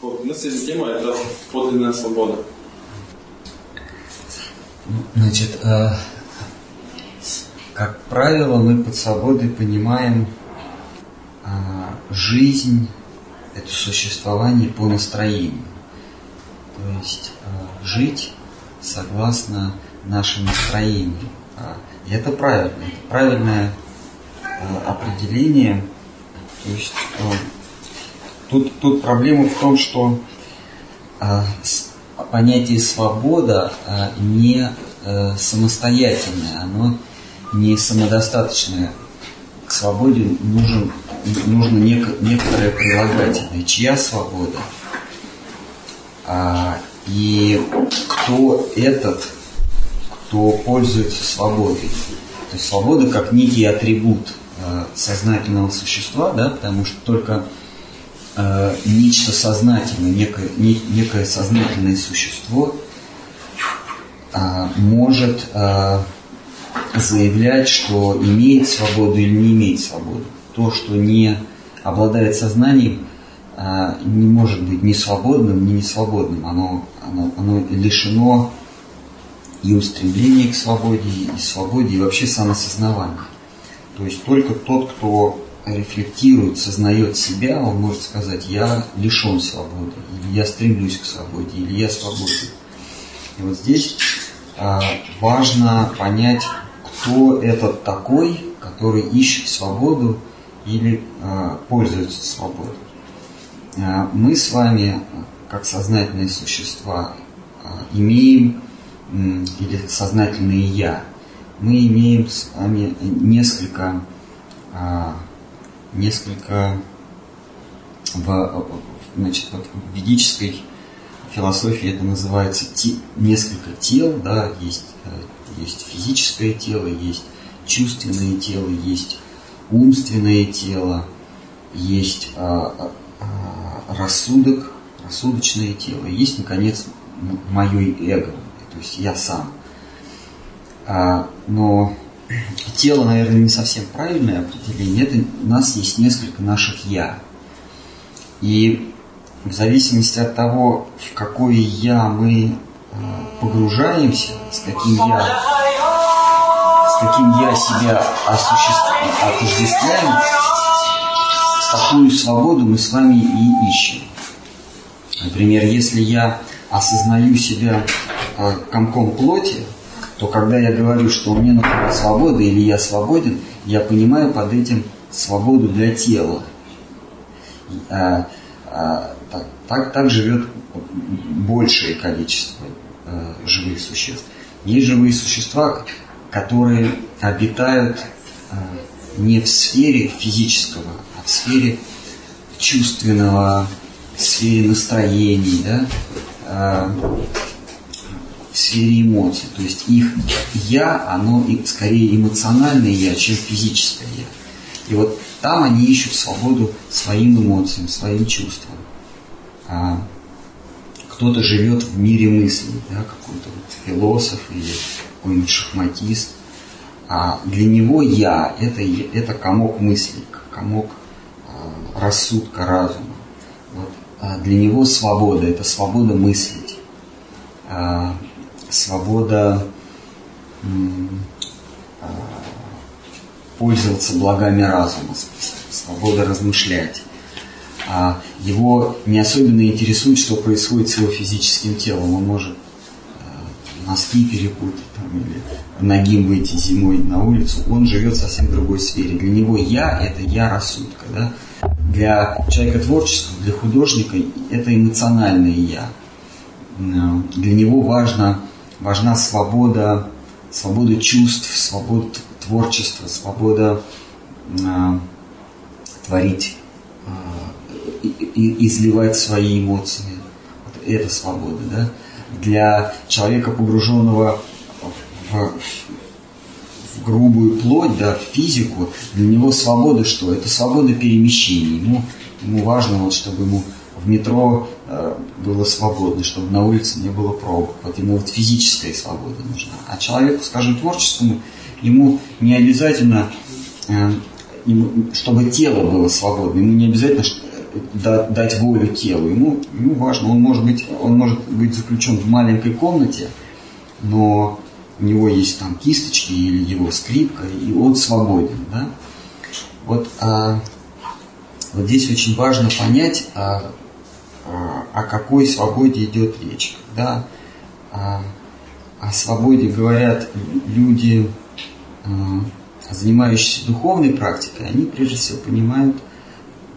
Вот, мы сегодня тема это подлинная свобода. Значит, э, как правило, мы под свободой понимаем э, жизнь, это существование по настроению. То есть э, жить согласно нашим настроениям. А, и это правильно, это правильное определение. То есть тут, тут проблема в том, что понятие свобода не самостоятельное, оно не самодостаточное. К свободе нужен, нужно нек, некоторое прилагательное. Чья свобода? А, и кто этот, кто пользуется свободой? То есть свобода как некий атрибут э, сознательного существа, да, потому что только э, нечто сознательное, некое, не, некое сознательное существо э, может э, заявлять, что имеет свободу или не имеет свободу. То, что не обладает сознанием, а, не может быть ни свободным, ни несвободным. Оно, оно, оно лишено и устремления к свободе, и свободе, и вообще самосознавания. То есть только тот, кто рефлектирует, сознает себя, он может сказать, я лишен свободы, или я стремлюсь к свободе, или я свободен. И вот здесь а, важно понять, кто этот такой, который ищет свободу или э, пользуется свободой. Э, мы с вами, как сознательные существа, имеем, или сознательные я, мы имеем с вами несколько, несколько в, значит, вот в ведической философии это называется те, несколько тел, да, есть э, есть физическое тело, есть чувственное тело, есть умственное тело, есть а, а, а, рассудок, рассудочное тело, есть, наконец, мое эго, то есть я сам. А, но тело, наверное, не совсем правильное определение. Это у нас есть несколько наших я. И в зависимости от того, в какое я мы погружаемся, с каким я, с каким я себя отождествляем, такую свободу мы с вами и ищем. Например, если я осознаю себя э, комком плоти, то когда я говорю, что мне нужна свобода или я свободен, я понимаю под этим свободу для тела. А, а, так, так, так живет большее количество э, живых существ. Есть живые существа, которые обитают э, не в сфере физического, а в сфере чувственного, в сфере настроений, да, э, в сфере эмоций. То есть их я, оно скорее эмоциональное я, чем физическое я. И вот там они ищут свободу своим эмоциям, своим чувствам. А кто-то живет в мире мыслей, да, какой-то вот философ или какой-нибудь шахматист. А для него я это, это комок мыслей, комок а, рассудка, разума. Вот. А для него свобода это свобода мыслить, а, свобода а, пользоваться благами разума, свобода размышлять а его не особенно интересует, что происходит с его физическим телом. Он может э, носки перепутать там, или ногим выйти зимой на улицу. Он живет в совсем другой сфере. Для него я – это я рассудка. Да? Для человека творческого, для художника это эмоциональное я. Для него важно, важна свобода, свобода чувств, свобода творчества, свобода э, творить и изливать свои эмоции. Вот это свобода, да? Для человека, погруженного в, в грубую плоть, да, в физику, для него свобода что? Это свобода перемещений. Ему, ему важно, вот, чтобы ему в метро э, было свободно, чтобы на улице не было пробок. Вот ему вот физическая свобода нужна. А человеку, скажем, творческому, ему не обязательно, э, ему, чтобы тело было свободно, ему не обязательно, дать волю телу. Ему, ему важно, он может, быть, он может быть заключен в маленькой комнате, но у него есть там кисточки или его скрипка, и он свободен. Да? Вот, а, вот здесь очень важно понять, а, о какой свободе идет речь. Когда а, о свободе говорят люди, а, занимающиеся духовной практикой, они прежде всего понимают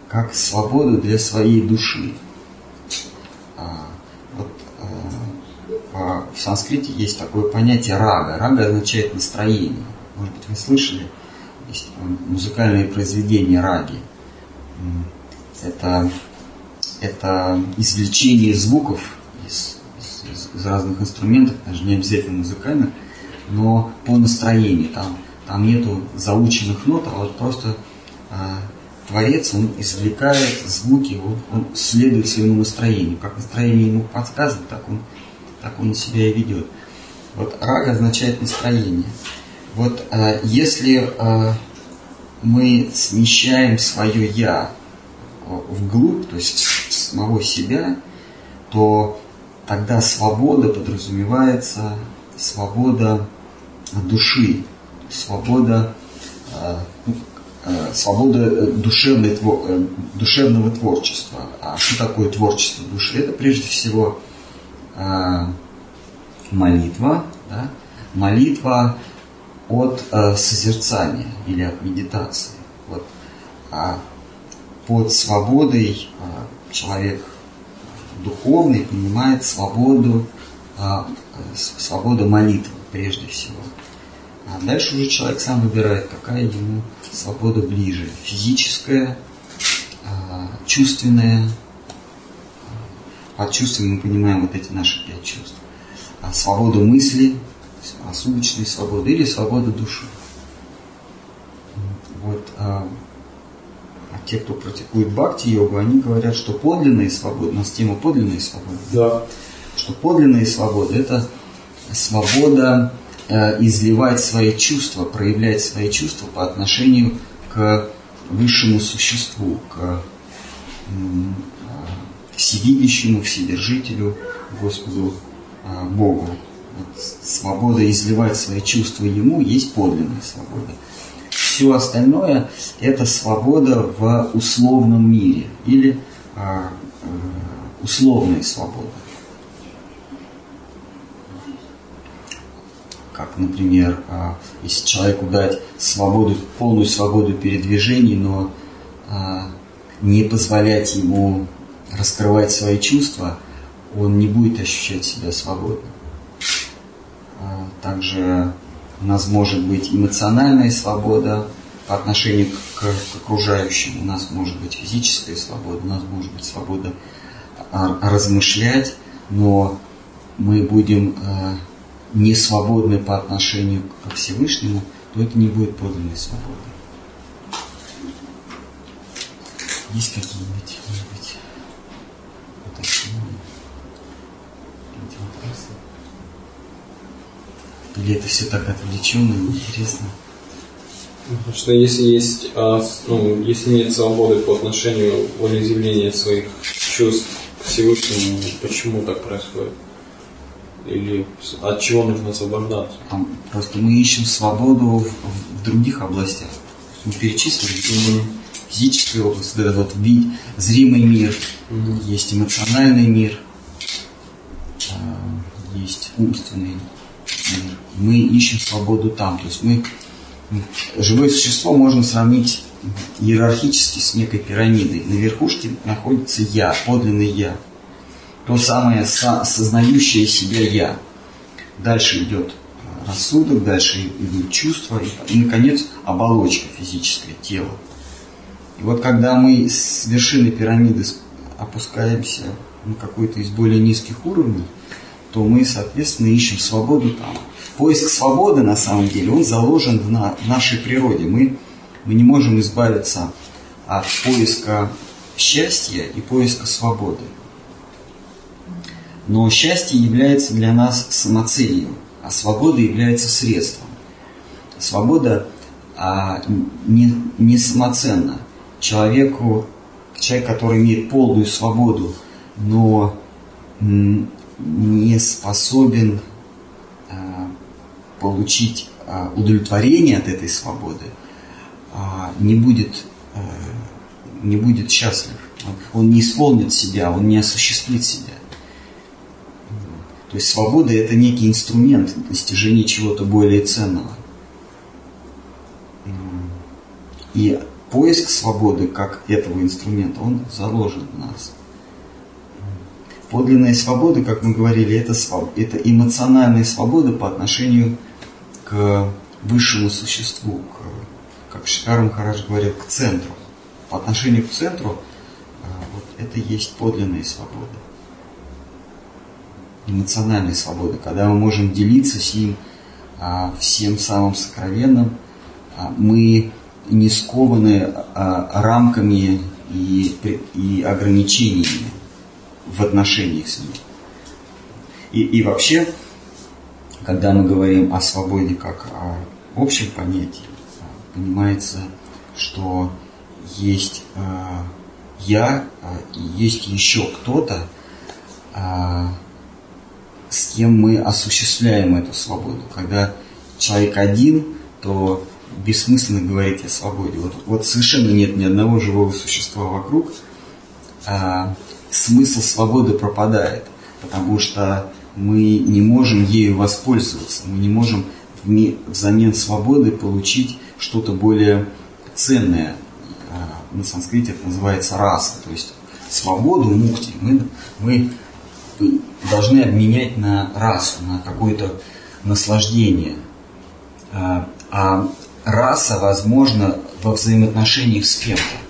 как свободу для своей души. А, вот, а, в санскрите есть такое понятие рага. Рага означает настроение. Может быть, вы слышали? Есть музыкальные произведения раги. Это, это извлечение звуков из, из, из разных инструментов, даже не обязательно музыкальных, но по настроению. Там, там нету заученных нот, а вот просто а, Творец, он извлекает звуки, он, он следует своему настроению. Как настроение ему подсказывает, так он, так он себя и ведет. Вот рага означает настроение. Вот а, если а, мы смещаем свое я вглубь, то есть самого себя, то тогда свобода подразумевается свобода души, свобода а, ну, Э, свобода э, душевной, э, душевного творчества. А что такое творчество души? Это прежде всего молитва, да? молитва от созерцания или от медитации. Вот. А под свободой человек духовный понимает свободу, свободу молитвы прежде всего. А дальше уже человек сам выбирает, какая ему свобода ближе. Физическая, а, чувственная. Под чувством мы понимаем вот эти наши пять чувств. А свобода мысли, рассудочная свобода или свобода души. Вот, а, а те, кто практикует бхакти-йогу, они говорят, что подлинная свобода, у нас тема подлинной свободы, да. что подлинная свобода – это свобода Э, изливать свои чувства, проявлять свои чувства по отношению к высшему существу, к всевидящему, вседержителю, Господу э, Богу. Вот свобода изливать свои чувства Ему есть подлинная свобода. Все остальное – это свобода в условном мире или э, условная свобода. как, например, а, если человеку дать свободу, полную свободу передвижений, но а, не позволять ему раскрывать свои чувства, он не будет ощущать себя свободно. А, также у нас может быть эмоциональная свобода по отношению к, к окружающим, у нас может быть физическая свобода, у нас может быть свобода размышлять, но мы будем не свободны по отношению к Всевышнему, то это не будет подлинной свободы. Есть какие-нибудь, может быть, уточнения? Какие-нибудь вопросы? Или это все так отвлеченно и интересно? Потому что если есть, а, ну, если нет свободы по отношению волеизъявления своих чувств к Всевышнему, почему так происходит? Или от чего нужно освобождаться? Там просто мы ищем свободу в, в других областях. Мы перечислили mm-hmm. физическую область, вот вот вид, зримый мир, mm-hmm. есть эмоциональный мир, э, есть умственный. Мы ищем свободу там. То есть мы живое существо можно сравнить иерархически с некой пирамидой. На верхушке находится я, подлинный я то самое сознающее себя «я». Дальше идет рассудок, дальше идут чувства и, наконец, оболочка физическое, тело. И вот когда мы с вершины пирамиды опускаемся на какой-то из более низких уровней, то мы, соответственно, ищем свободу там. Поиск свободы, на самом деле, он заложен в, на, в нашей природе. Мы, мы не можем избавиться от поиска счастья и поиска свободы. Но счастье является для нас самоцелью, а свобода является средством. Свобода а, не, не самоценна. Человеку человек, который имеет полную свободу, но не способен а, получить а, удовлетворение от этой свободы, а, не будет, не будет счастлив. Он не исполнит себя, он не осуществит себя. То есть свобода – это некий инструмент достижения чего-то более ценного. И поиск свободы как этого инструмента, он заложен в нас. Подлинная свобода, как мы говорили, это, своб... это эмоциональная свобода по отношению к высшему существу, к, как Шикар Махарадж говорит, к центру. По отношению к центру а, вот это есть подлинная свобода. Эмоциональная свобода, когда мы можем делиться с ним а, всем самым сокровенным, а, мы не скованы рамками и, и ограничениями в отношениях с ним. И, и вообще, когда мы говорим о свободе как о общем понятии, понимается, что есть э, я, э, есть еще кто-то, э, с кем мы осуществляем эту свободу. Когда человек один, то бессмысленно говорить о свободе. Вот, вот совершенно нет ни одного живого существа вокруг, а, смысл свободы пропадает, потому что мы не можем ею воспользоваться, мы не можем взамен свободы получить что-то более ценное. А, на санскрите это называется раса, то есть свободу, мукти мы, мы должны обменять на расу, на какое-то наслаждение. А, а раса возможна во взаимоотношениях с кем-то.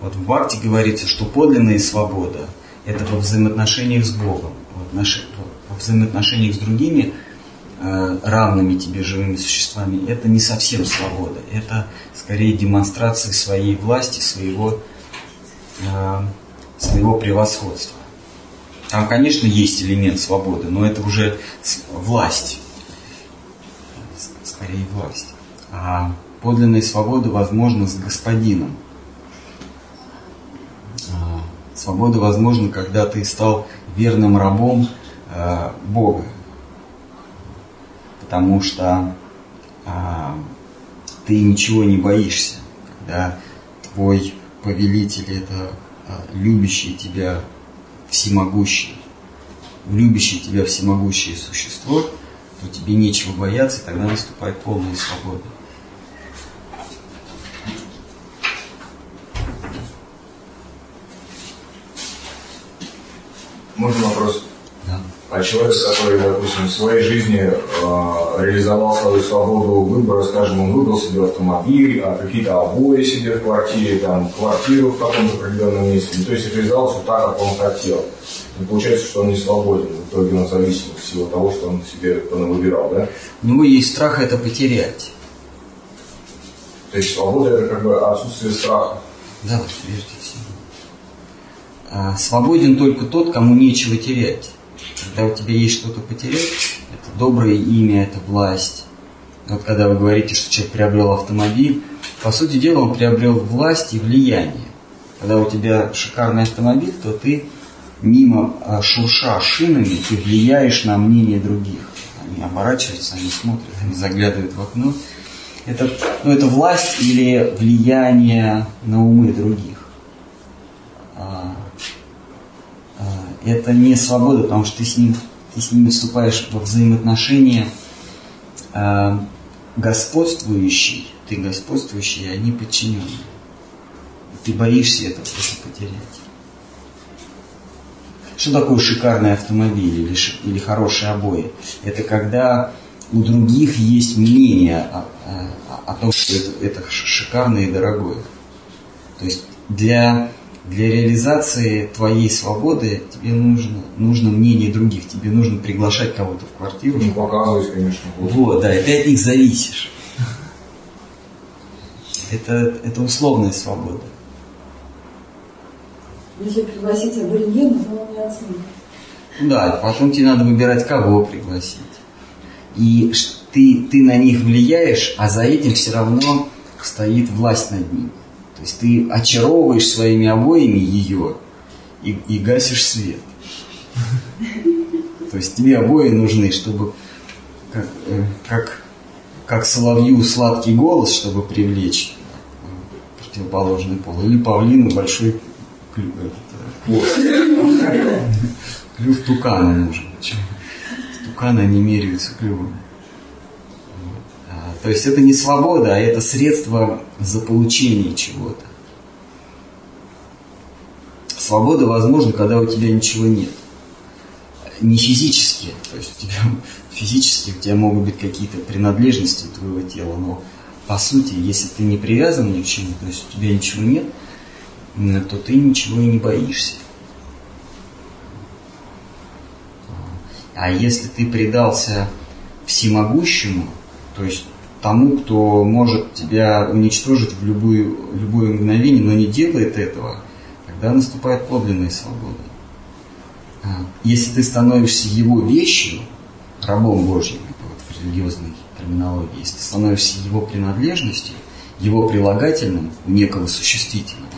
Вот в Бхакти говорится, что подлинная свобода – это во взаимоотношениях с Богом, во взаимоотношениях с другими э, равными тебе живыми существами. Это не совсем свобода, это скорее демонстрация своей власти, своего, э, своего превосходства. Там, конечно, есть элемент свободы, но это уже власть, скорее власть. А подлинная свобода возможна с господином. Свобода возможна, когда ты стал верным рабом э, Бога. Потому что а, ты ничего не боишься, когда твой повелитель это а, любящий тебя всемогущий, любящий тебя всемогущее существо, то тебе нечего бояться, и тогда наступает полная свобода. Можно вопрос? Да. А человек, который, допустим, в своей жизни э, реализовал свою свободу выбора, скажем, он выбрал себе автомобиль, а какие-то обои себе в квартире, там, квартиру в каком-то определенном месте, то есть реализовал все так, как он хотел. И получается, что он не свободен, в итоге он зависим от всего того, что он себе выбирал, да? У него есть страх это потерять. То есть свобода это как бы отсутствие страха. Да, всего. А, свободен только тот, кому нечего терять. Когда у тебя есть что-то потерять, это доброе имя, это власть. Вот когда вы говорите, что человек приобрел автомобиль, по сути дела он приобрел власть и влияние. Когда у тебя шикарный автомобиль, то ты мимо а, шурша шинами, ты влияешь на мнение других. Они оборачиваются, они смотрят, они заглядывают в окно. Это, ну, это власть или влияние на умы других. А, это не свобода, потому что ты с ним, ты с ними вступаешь во взаимоотношения э, господствующий, ты господствующий, а они подчиненные. Ты боишься этого потерять. Что такое шикарный автомобиль или, или хорошие обои? Это когда у других есть мнение о, о, о том, что это, это шикарное и дорогое. То есть для для реализации твоей свободы тебе нужно, нужно мнение других, тебе нужно приглашать кого-то в квартиру. Не показывать, конечно. Вот, да, и ты от них зависишь. Это, это условная свобода. Если пригласить аборигена, то он не оценит. Да, потом тебе надо выбирать, кого пригласить. И ты, ты на них влияешь, а за этим все равно стоит власть над ними. То есть ты очаровываешь своими обоями ее и, и гасишь свет. То есть тебе обои нужны, чтобы как, э, как, как соловью сладкий голос, чтобы привлечь э, противоположный пол, или павлину большой клюв, хвост. Клюв тукана нужен. Туканы не меряются клювом. То есть это не свобода, а это средство заполучения чего-то. Свобода возможна, когда у тебя ничего нет. Не физически, то есть у тебя физически у тебя могут быть какие-то принадлежности твоего тела, но по сути, если ты не привязан ни к чему, то есть у тебя ничего нет, то ты ничего и не боишься. А если ты предался всемогущему, то есть тому, кто может тебя уничтожить в любую, любое мгновение, но не делает этого, тогда наступает подлинная свобода. А, если ты становишься его вещью, рабом Божьим, вот в религиозной терминологии, если ты становишься его принадлежностью, его прилагательным некого существительного,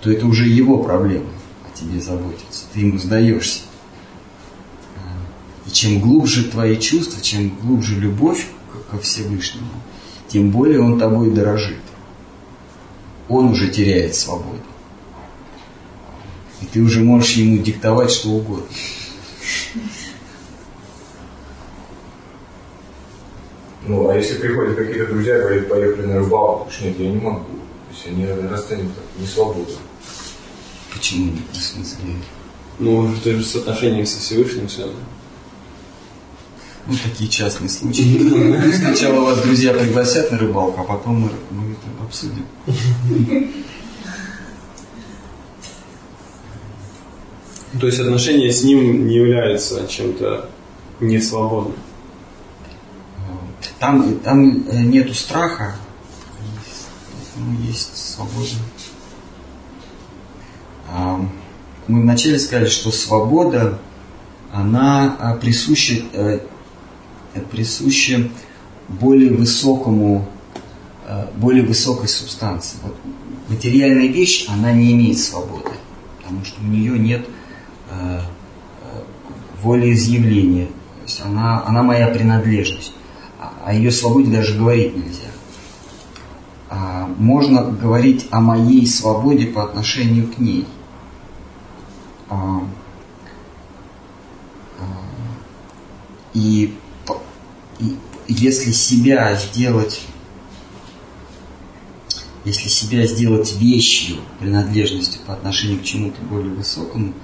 то это уже его проблема о тебе заботиться. Ты ему сдаешься. И чем глубже твои чувства, чем глубже любовь ко Всевышнему, тем более он тобой дорожит. Он уже теряет свободу. И ты уже можешь ему диктовать что угодно. Ну, а если приходят какие-то друзья и говорят, поехали на рыбалку, уж нет, я не могу. То есть они расценят так, не свободу. Почему нет? В смысле? Ну, это же с отношением со Всевышним связано. Ну, такие частные случаи. Сначала вас друзья пригласят на рыбалку, а потом мы, мы это обсудим. То есть отношения с ним не являются чем-то несвободным. Там, там э, нету страха, есть свобода. Мы вначале сказали, что свобода, она а, присуща, э, присуща более высокому, э, более высокой субстанции. Вот материальная вещь, она не имеет свободы, потому что у нее нет э, волеизъявления. То есть она, она моя принадлежность. А о ее свободе даже говорить нельзя. А можно говорить о моей свободе по отношению к ней – а, а, и если себя сделать, если себя сделать вещью, принадлежностью по отношению к чему-то более высокому,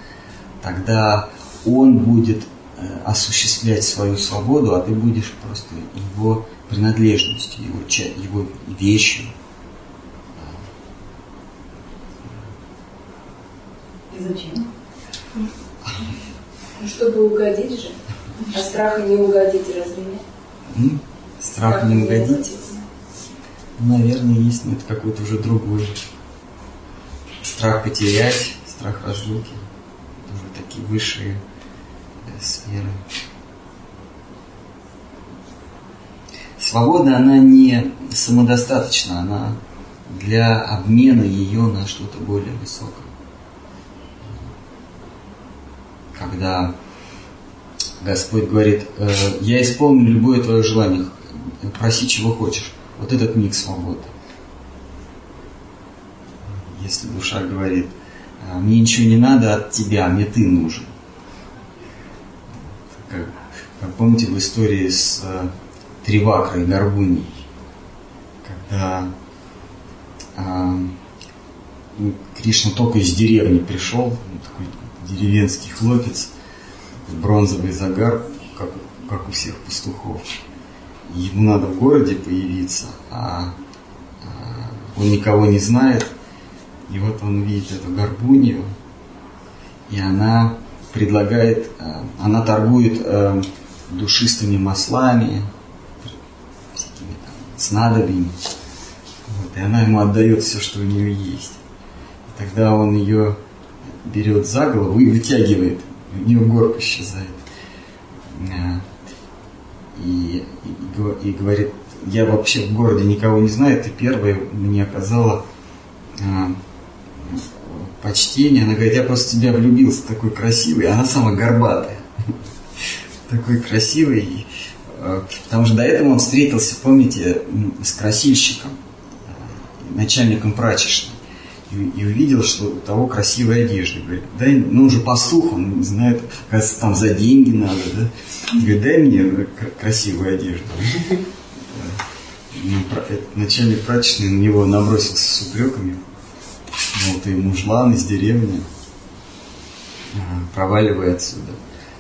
тогда он будет э, осуществлять свою свободу, а ты будешь просто его принадлежностью, его, его вещью. И зачем? Ну, чтобы угодить же. А страха не угодить разве нет? Страх, не угодить? Наверное, есть, но это какой-то уже другой. Страх потерять, страх разлуки. Уже такие высшие да, сферы. Свобода, она не самодостаточна, она для обмена ее на что-то более высокое. когда Господь говорит, «Э, я исполню любое твое желание, проси чего хочешь. Вот этот миг свободы. Если душа говорит, «А, мне ничего не надо от тебя, мне ты нужен. Как, как помните в истории с э, Тривакрой, Горбуней, когда э, Кришна только из деревни пришел, такой деревенский хлопец, бронзовый загар, как, как у всех пастухов. Ему надо в городе появиться, а, а он никого не знает. И вот он видит эту горбунью, и она предлагает, а, она торгует а, душистыми маслами, всякими там снадобьями. Вот, и она ему отдает все, что у нее есть. И тогда он ее берет за голову и вытягивает, у нее горб исчезает. А, и, и, говорит, я вообще в городе никого не знаю, ты первая мне оказала а, почтение. Она говорит, я просто в тебя влюбился, такой красивый. Она сама горбатая. Такой красивый. А, потому что до этого он встретился, помните, с красильщиком, начальником прачечной. И, и увидел, что у того красивая одежда. Говорит, дай, ну уже по слуху, он знает, кажется, там за деньги надо, да? Говорит, дай мне красивую одежду. Ну, начальник прачечный на него набросился с упреками. Мол, ты мужлан из деревни, проваливай отсюда.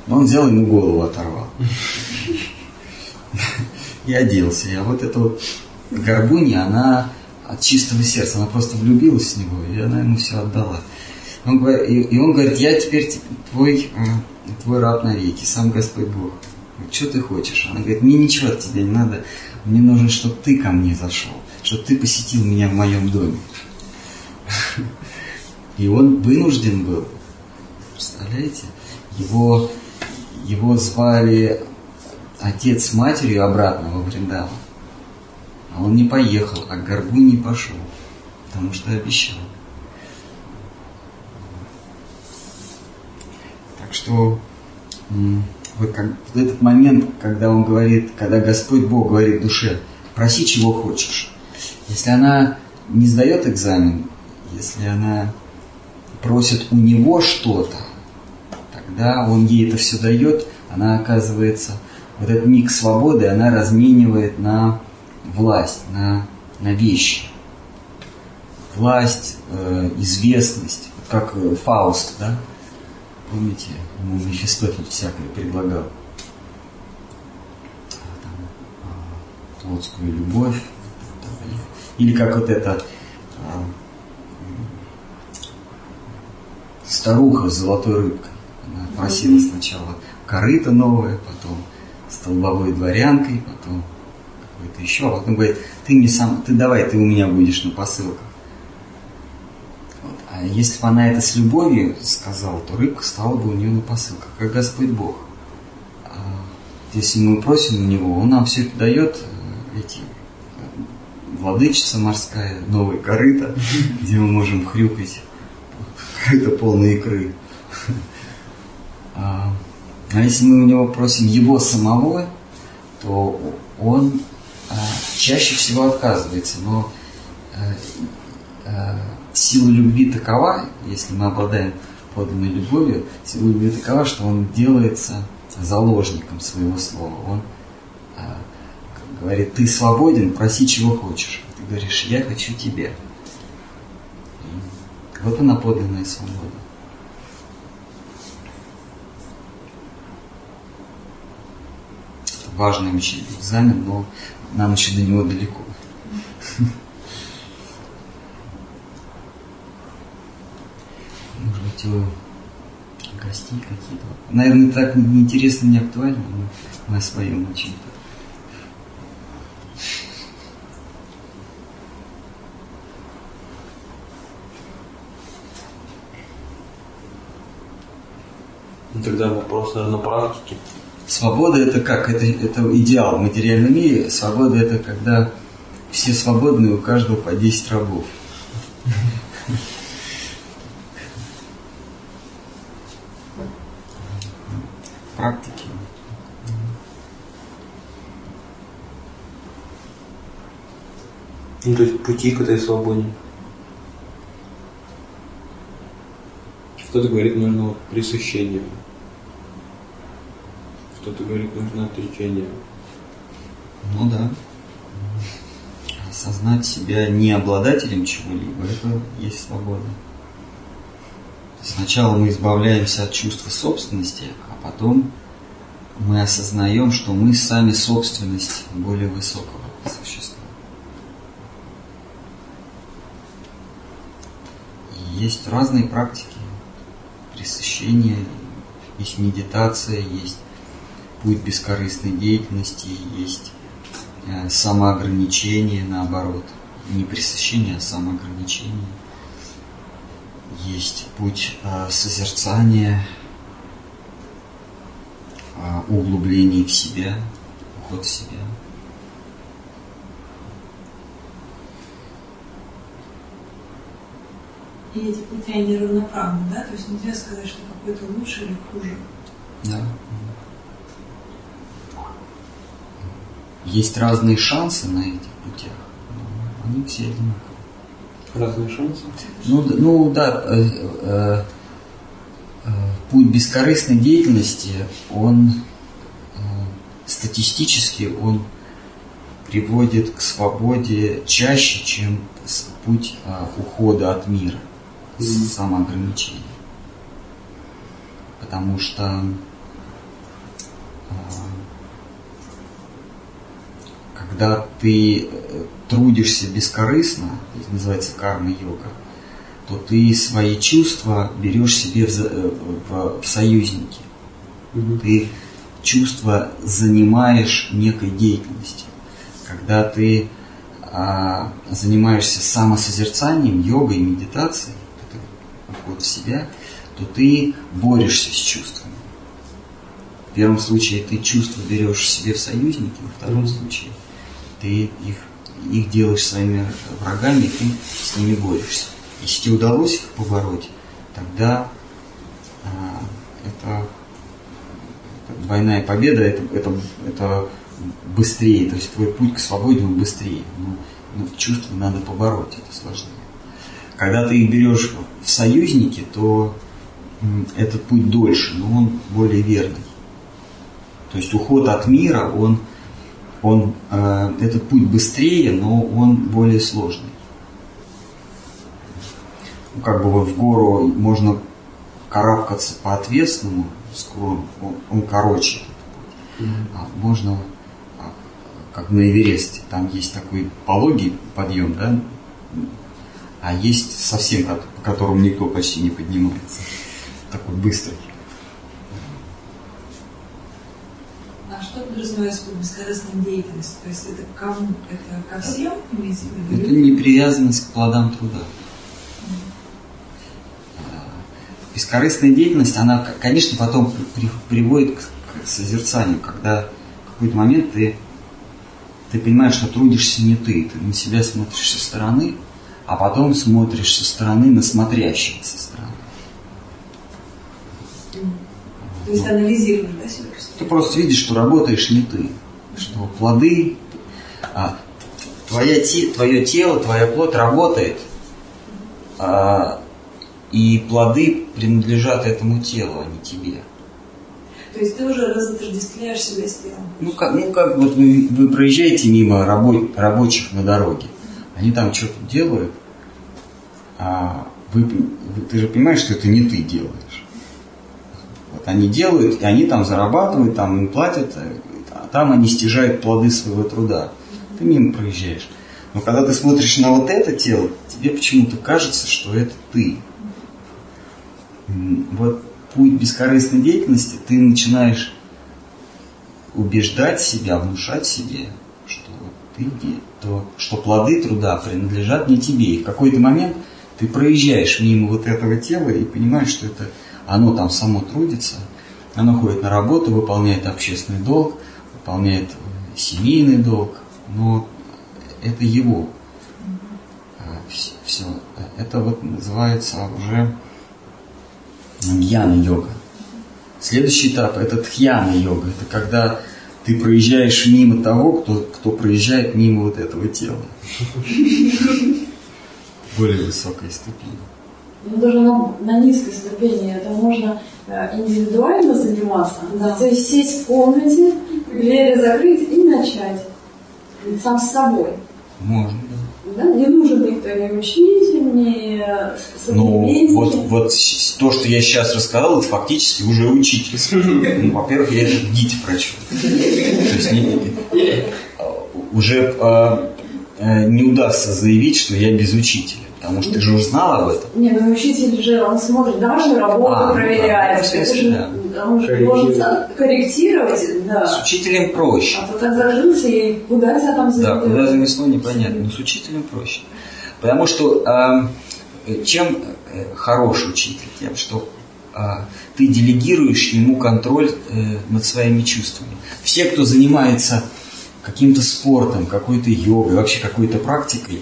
Но он взял ему голову оторвал. И оделся. А вот эта вот горбунья, она от чистого сердца, она просто влюбилась в него, и она ему все отдала. Он, и, он говорит, я теперь твой, э, твой раб навеки, сам Господь Бог. Что ты хочешь? Она говорит, мне ничего от тебя не надо, мне нужно, чтобы ты ко мне зашел, чтобы ты посетил меня в моем доме. И он вынужден был, представляете, его, его звали отец с матерью обратно во Вриндаван. А он не поехал, а к горбу не пошел, потому что обещал. Так что вот, как, вот этот момент, когда он говорит, когда Господь Бог говорит душе, проси, чего хочешь. Если она не сдает экзамен, если она просит у него что-то, тогда он ей это все дает, она оказывается, вот этот миг свободы, она разменивает на власть, на, на вещи. Власть, э, известность, как э, Фауст, да? Помните, ему Мефистофель всякое предлагал. Там, а, плотскую любовь. Или как вот это а, старуха с золотой рыбкой. Она просила сначала корыто новое, потом столбовой дворянкой, потом какой-то еще, а потом говорит, ты мне сам, ты давай, ты у меня будешь на посылках. А если бы она это с любовью сказала, то рыбка стала бы у нее на посылках, как Господь Бог. А если мы просим у Него, Он нам все это дает, э, эти э, владычица морская, новый корыто, где мы можем хрюкать, корыто полной икры. А, а если мы у него просим его самого, то он чаще всего отказывается. Но сила любви такова, если мы обладаем подлинной любовью, сила любви такова, что он делается заложником своего слова. Он э, говорит, ты свободен, проси чего хочешь. Ты говоришь, я хочу тебя. Вот она подлинная свобода. Важный очень экзамен, но нам еще до него далеко. быть, гостей какие-то. Наверное, так неинтересно, не актуально, но о своем очень ну, Тогда вопрос, наверное, практики. Свобода это как? Это, это идеал в материальном мире. Свобода это когда все свободны, у каждого по 10 рабов практики. Ну, то есть пути к этой свободе. Кто-то говорит, нужно пресыщение. Кто-то говорит, нужно отречение. Ну да. Осознать себя не обладателем чего-либо, это есть свобода. Сначала мы избавляемся от чувства собственности, а потом мы осознаем, что мы сами собственность более высокого существа. И есть разные практики пресыщения, есть медитация, есть путь бескорыстной деятельности, есть э, самоограничение, наоборот, не пресыщение, а самоограничение. Есть путь э, созерцания, а, углубление в себя, уход в себя. и эти пути, они равноправны, да? То есть нельзя сказать, что какой-то лучше или хуже. Да. Есть разные шансы на этих путях, но они все одинаковые. Разные шансы? Ну, ну да, э, э, э, путь бескорыстной деятельности, он э, статистически он приводит к свободе чаще, чем путь э, ухода от мира, Мгм. самоограничения. Потому что э, когда ты э, трудишься бескорыстно, это называется карма-йога, то ты свои чувства берешь себе в, э, в- в союзники. Мгм. Ты чувства занимаешь некой деятельностью. Когда ты а, занимаешься самосозерцанием, йогой, медитацией, уход в себя, то ты борешься с чувствами. В первом случае ты чувства берешь себе в союзники, во втором случае ты их, их делаешь своими врагами, и ты с ними борешься. Если тебе удалось их побороть, тогда а, это, это двойная победа, это, это, это быстрее, то есть твой путь к свободе он быстрее. Но, но чувства надо побороть, это сложнее. Когда ты их берешь в союзники, то этот путь дольше, но он более верный. То есть уход от мира, он, он, э, этот путь быстрее, но он более сложный. Ну, как бы вот в гору можно карабкаться по ответственному склону, он, он короче. А можно, а, как на Эвересте, там есть такой пологий подъем, да, а есть совсем, по которому никто почти не поднимается. Такой быстрый. А что подразумевается под бескорыстной деятельностью? То есть это к кому? Это ко всем имеется в виду? Это не привязанность к плодам труда. Бескорыстная деятельность, она, конечно, потом при- приводит к, созерцанию, когда в какой-то момент ты, ты понимаешь, что трудишься не ты, ты на себя смотришь со стороны, а потом смотришь со стороны на смотрящего со стороны. То есть анализируешь, да, себя Ты просто видишь, что работаешь не ты, что плоды, а, твоя твое тело, твоя плоть работает, а, и плоды принадлежат этому телу, а не тебе. То есть ты уже разотождествляешь себя с телом. Ну как, ну как вот вы, вы проезжаете мимо рабо- рабочих на дороге, они там что-то делают, а вы, вы- ты же понимаешь, что это не ты делаешь. Они делают, и они там зарабатывают, там им платят, а там они стяжают плоды своего труда. Ты мимо проезжаешь. Но когда ты смотришь на вот это тело, тебе почему-то кажется, что это ты. Вот путь бескорыстной деятельности ты начинаешь убеждать себя, внушать себе, что ты то, что плоды труда принадлежат не тебе. И в какой-то момент ты проезжаешь мимо вот этого тела и понимаешь, что это оно там само трудится, оно ходит на работу, выполняет общественный долг, выполняет семейный долг, но это его. Все. Это вот называется уже гьяна-йога. Следующий этап – это тхьяна-йога. Это когда ты проезжаешь мимо того, кто, кто проезжает мимо вот этого тела. Более высокая ступень. Ну, даже на, на низкой ступени это можно э, индивидуально заниматься. Да. То есть сесть в комнате, двери закрыть и начать. Сам с собой. Можно, да. Да? Не нужен никто, ни учитель, ни э, Ну, вот, вот то, что я сейчас рассказал, это фактически уже учитель. Ну, во-первых, я это в ГИТе прочел. То есть не- а, уже а, а, не удастся заявить, что я без учителя. Потому что ты же узнал об этом. Не, ну учитель же, он смотрит, домашнюю работу А, ну проверяет. да, Это ну, же, да. он же сам корректировать, да. С учителем проще. А то так закрылся и куда тебя там Да, заведет? куда занесло, непонятно. Но с учителем проще. Потому что а, чем э, хороший учитель? Тем, что а, ты делегируешь ему контроль э, над своими чувствами. Все, кто занимается каким-то спортом, какой-то йогой, вообще какой-то практикой,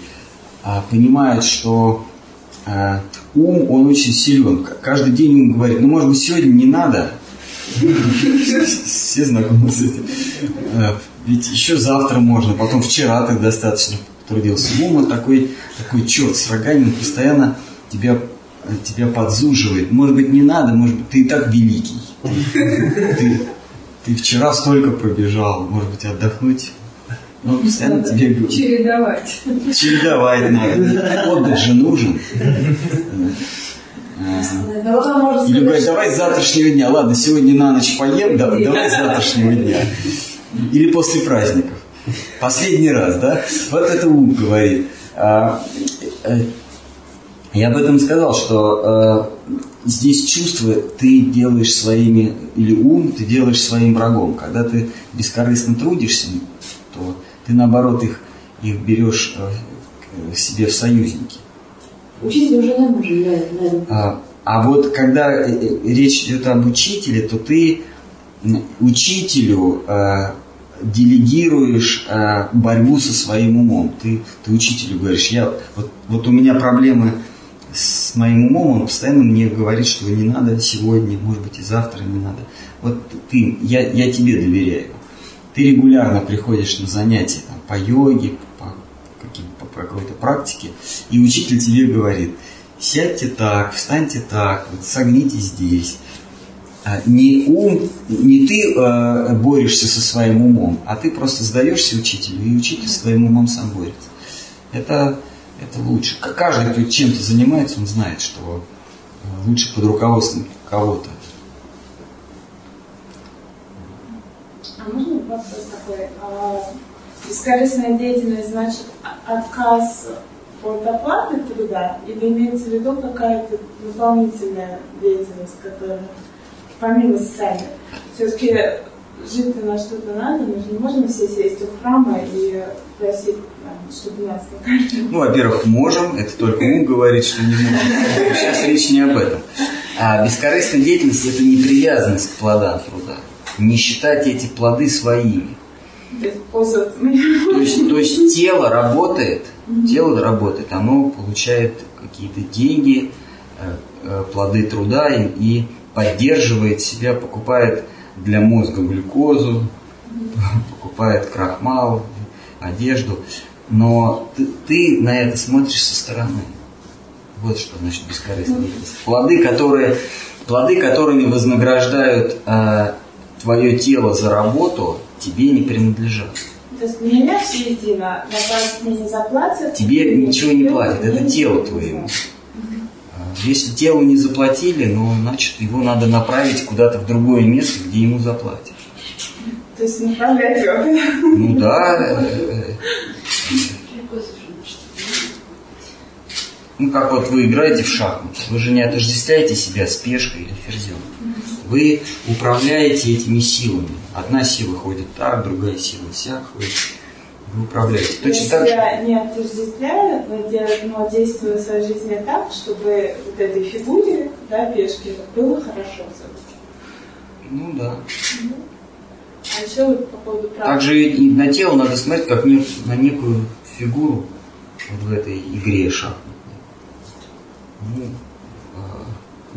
а, понимают, что а, ум, он очень силен. Каждый день ум говорит, ну, может быть, сегодня не надо. Все знакомы с этим. Э, Ведь еще завтра можно, потом вчера так достаточно трудился. Ум вот такой, такой черт с рогами, он постоянно тебя, тебя подзуживает. Может быть, не надо, может быть, ты и так великий. Ты, ты вчера столько пробежал, может быть, отдохнуть. Ну, постоянно тебе говорит. Чередовать. Чередовать надо. Отдых же нужен. Или говорит, давай с завтрашнего дня. Ладно, сегодня на ночь поем, да- давай с завтрашнего дня. Или после праздников. Последний раз, да? Вот это ум говорит. А, э, Я об этом сказал, что э, здесь чувства ты делаешь своими, или ум ты делаешь своим врагом. Когда ты бескорыстно трудишься, ты наоборот их, их берешь э, себе в союзники. Учитель уже не нужен, наверное. А, а вот когда э, э, речь идет об учителе, то ты учителю э, делегируешь э, борьбу со своим умом. Ты, ты учителю говоришь, я, вот, вот у меня проблемы с моим умом, он постоянно мне говорит, что не надо сегодня, может быть и завтра не надо. Вот ты, я, я тебе доверяю. Ты регулярно приходишь на занятия там, по йоге, по, по, какой-то практике, и учитель тебе говорит, сядьте так, встаньте так, вот согнитесь здесь. А Не ум, не ты э, борешься со своим умом, а ты просто сдаешься учителю, и учитель своим умом сам борется. Это, это лучше. Каждый, кто чем-то занимается, он знает, что лучше под руководством кого-то. А можно вопрос такой? А, Бескорыстная деятельность значит о- отказ от оплаты труда или имеется в виду какая-то дополнительная деятельность, которая помимо социальной? Все-таки жить на что-то надо, мы же не можем все сесть у храма и просить, чтобы нас. Ну, во-первых, можем, это только ум говорит, что не можем. Сейчас речь не об этом. А бескорыстная деятельность – это не привязанность к плодам труда. Не считать эти плоды своими. То есть То есть, тело работает, тело работает, оно получает какие-то деньги, э, э, плоды труда и, и поддерживает себя, покупает для мозга глюкозу, покупает крахмал, одежду. Но ты, ты на это смотришь со стороны. Вот что значит бескорыстная деятельность. Плоды, которые, плоды, которыми вознаграждают э, твое тело за работу, тебе не принадлежат. То есть меня все едино, наплатят мне не заплатят. Тебе ничего не платят, это тело ничего не твое. знаю. Если телу не заплатили, ну, значит, его надо направить куда-то в другое место, где ему заплатят. То есть направлять его. Ну да. Ну, как вот вы играете в шахматы, вы же не отождествляете себя с пешкой или ферзем. Вы управляете этими силами. Одна сила ходит так, другая сила сяк ходит. Вы управляете. Точно Я так же. себя не отождествляю, но, де- но действую в своей жизни так, чтобы вот этой фигуре, да, пешки, было хорошо все-таки. Ну да. А еще вот по поводу прав. Также и на тело надо смотреть как не- на некую фигуру вот в этой игре шахматной. Ну,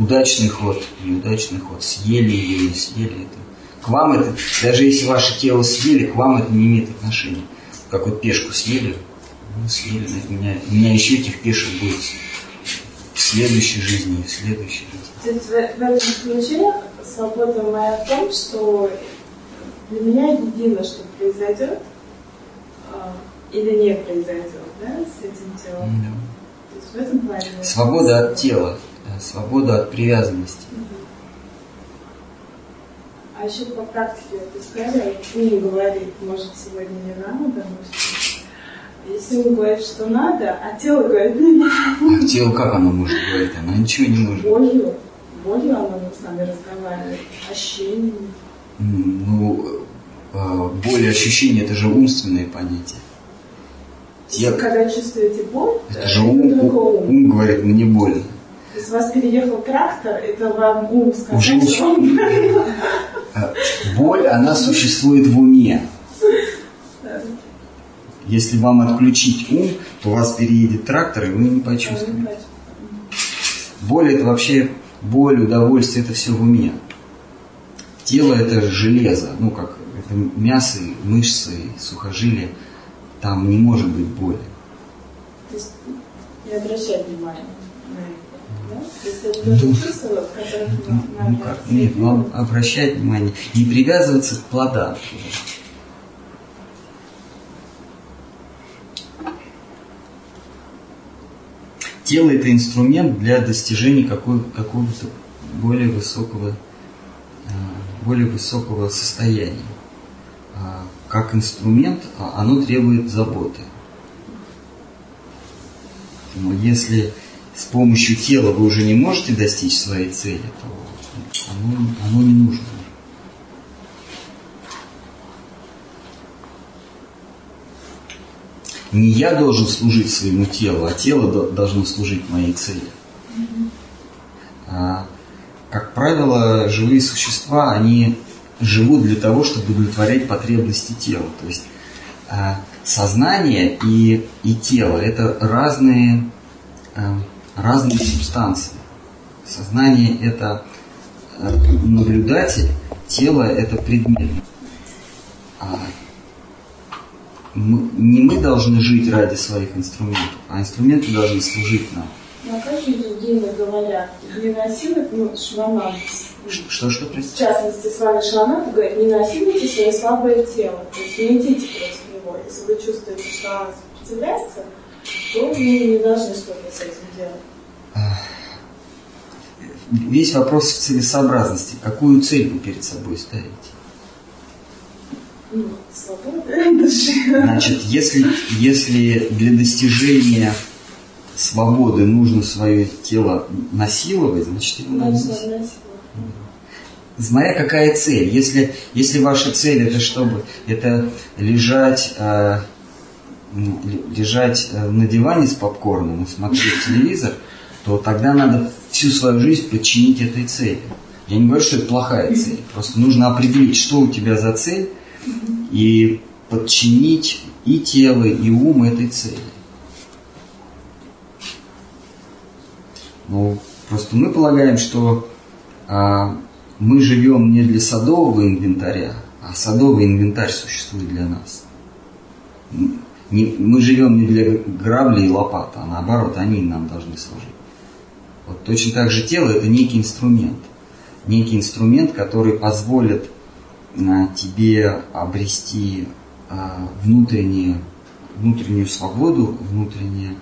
удачный ход, неудачный ход, съели ее, не съели это. К вам это, даже если ваше тело съели, к вам это не имеет отношения. Как вот пешку съели, ну, съели, у меня, у меня еще этих пешек будет в следующей жизни в следующей жизни. То есть в, в этом ключе свобода моя в том, что для меня едино, что произойдет а, или не произойдет, да, с этим телом. Да. То есть в этом плане. Свобода от тела, да, свобода от привязанности. А еще по практике вот сказали, ум говорит, может сегодня не надо, может. Если ум говорит, что надо, а тело говорит, не надо. А тело как оно может говорить? Оно ничего не может. Болью, болью оно с нами разговаривает, ощущениями. Ну, э, боль и ощущение это же умственные понятия. Тело, Когда чувствуете боль, это же ум, ум. ум говорит, мне больно. То есть вас переехал трактор, это вам ум сказал, Уже Э, Боль, она существует в уме. Если вам отключить ум, то вас переедет трактор, и вы не почувствуете. Боль это вообще боль, удовольствие, это все в уме. Тело это железо, ну как это мясо, мышцы, сухожилия, там не может быть боли. То есть не обращать внимания на это. Которых Ну, как, нет, ну обращать внимание, не привязываться к плодам. Тело это инструмент для достижения какого-то более высокого, э, более высокого состояния. А Как инструмент а, оно требует заботы. Но если с помощью тела вы уже не можете достичь своей цели, то оно, оно не нужно. Не я должен служить своему телу, а тело до- должно служить моей цели. А, как правило, живые существа, они живут для того, чтобы удовлетворять потребности тела. То есть а, сознание и, и тело – это разные, а, разные субстанции. Сознание – это а, наблюдатель, тело – это предмет. А мы- не мы должны жить ради своих инструментов, а инструменты должны служить нам. Ну, а как же Евгения говорят, не насилуйте, ну, Шванан, Что, что, в простите? частности, с вами Шванан говорит, не насилуйте свое слабое тело, то есть не идите против него. Если вы чувствуете, что оно сопротивляется, то вы не должны что-то с этим делать. Весь вопрос в целесообразности. Какую цель вы перед собой ставите? Ну. Значит, если, если для достижения свободы нужно свое тело насиловать, значит его надо насиловать. насилие. Смотря какая цель. Если, если ваша цель это чтобы это лежать, э, лежать э, на диване с попкорном и смотреть телевизор, то тогда надо всю свою жизнь подчинить этой цели. Я не говорю, что это плохая цель. Просто нужно определить, что у тебя за цель, и подчинить и тело, и ум этой цели. Ну, просто мы полагаем, что а, мы живем не для садового инвентаря, а садовый инвентарь существует для нас. Не- мы живем не для грабли и лопат, а наоборот, они нам должны служить. Вот точно так же тело это некий инструмент. Некий инструмент, который позволит а, тебе обрести а, внутреннее, внутреннюю свободу, внутреннее,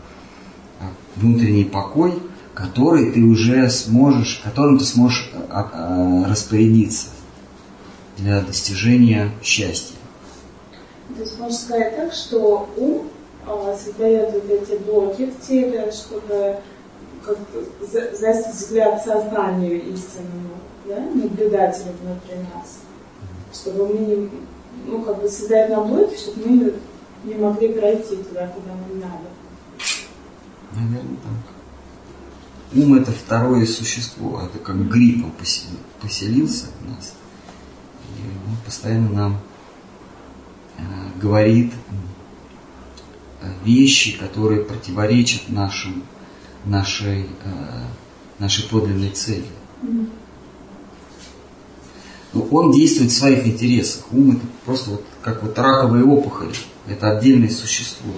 а, внутренний покой, который ты уже сможешь, которым ты сможешь а, распорядиться для достижения счастья. То есть можно сказать так, что ум а, создает вот эти блоки в теле, чтобы как бы за- дать взгляд сознанию истинному, да, наблюдателю внутри нас. Чтобы мы не, ну, как бы создать нам блоки, чтобы мы не могли пройти туда, куда нам надо. Наверное, так. Ум это второе существо, это как гриппом посел- поселился в нас. И он постоянно нам э, говорит э, вещи, которые противоречат нашим, нашей, э, нашей подлинной цели. Но он действует в своих интересах. Ум это просто вот как вот раковые опухоли. Это отдельное существо.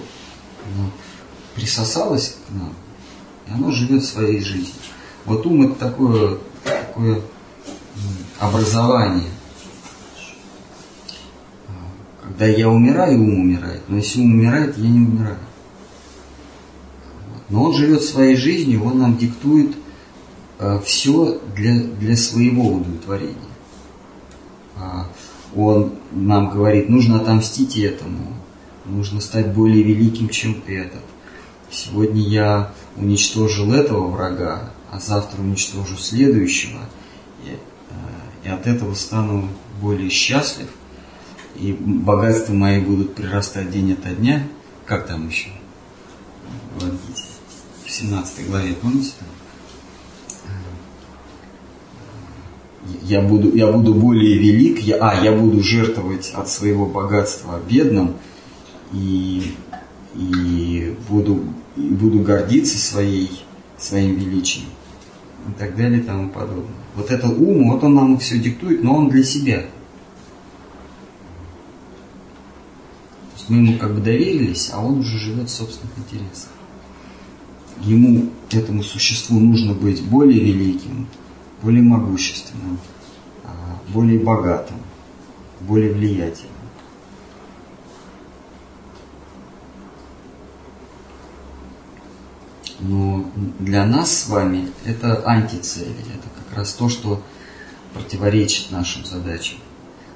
Оно присосалось к нам, и оно живет своей жизнью. Вот ум это такое, такое образование. Когда я умираю, ум умирает. Но если ум умирает, я не умираю. Вот. Но он живет своей жизнью, он нам диктует все для, для своего удовлетворения. А, Он нам говорит, нужно отомстить этому, нужно стать более великим, чем этот. Сегодня я уничтожил этого врага, а завтра уничтожу следующего, и, э, и от этого стану более счастлив, и богатства мои будут прирастать день ото дня. Как там еще? В Ангите, в 17 главе, помните там? я буду, я буду более велик, я, а, я буду жертвовать от своего богатства бедным и, и, буду, и буду гордиться своей, своим величием. и так далее и тому подобное. Вот это ум, вот он нам все диктует, но он для себя. Мы ему как бы доверились, а он уже живет в собственных интересах. Ему, этому существу, нужно быть более великим, более могущественным, а, более богатым, более влиятельным. Но для нас с вами это антицели, это как раз то, что противоречит нашим задачам.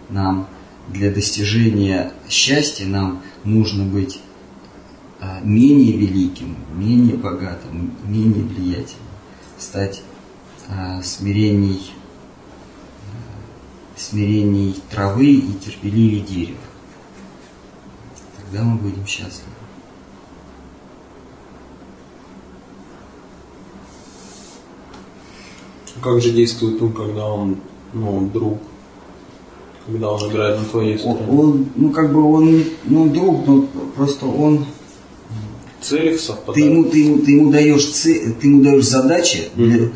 Нам для достижения счастья нам нужно быть менее великим, менее богатым, менее влиятельным, стать а, смиренней, а, травы и терпеливее дерева. Тогда мы будем счастливы. Как же действует ум, когда он, ну, друг? Когда он играет на твоей Он, стороне? он, ну как бы он, ну друг, ну просто он, Целях ты совпадают? ему, ты ему, ты ему даешь, це- ты ему даешь задачи для, Мгм.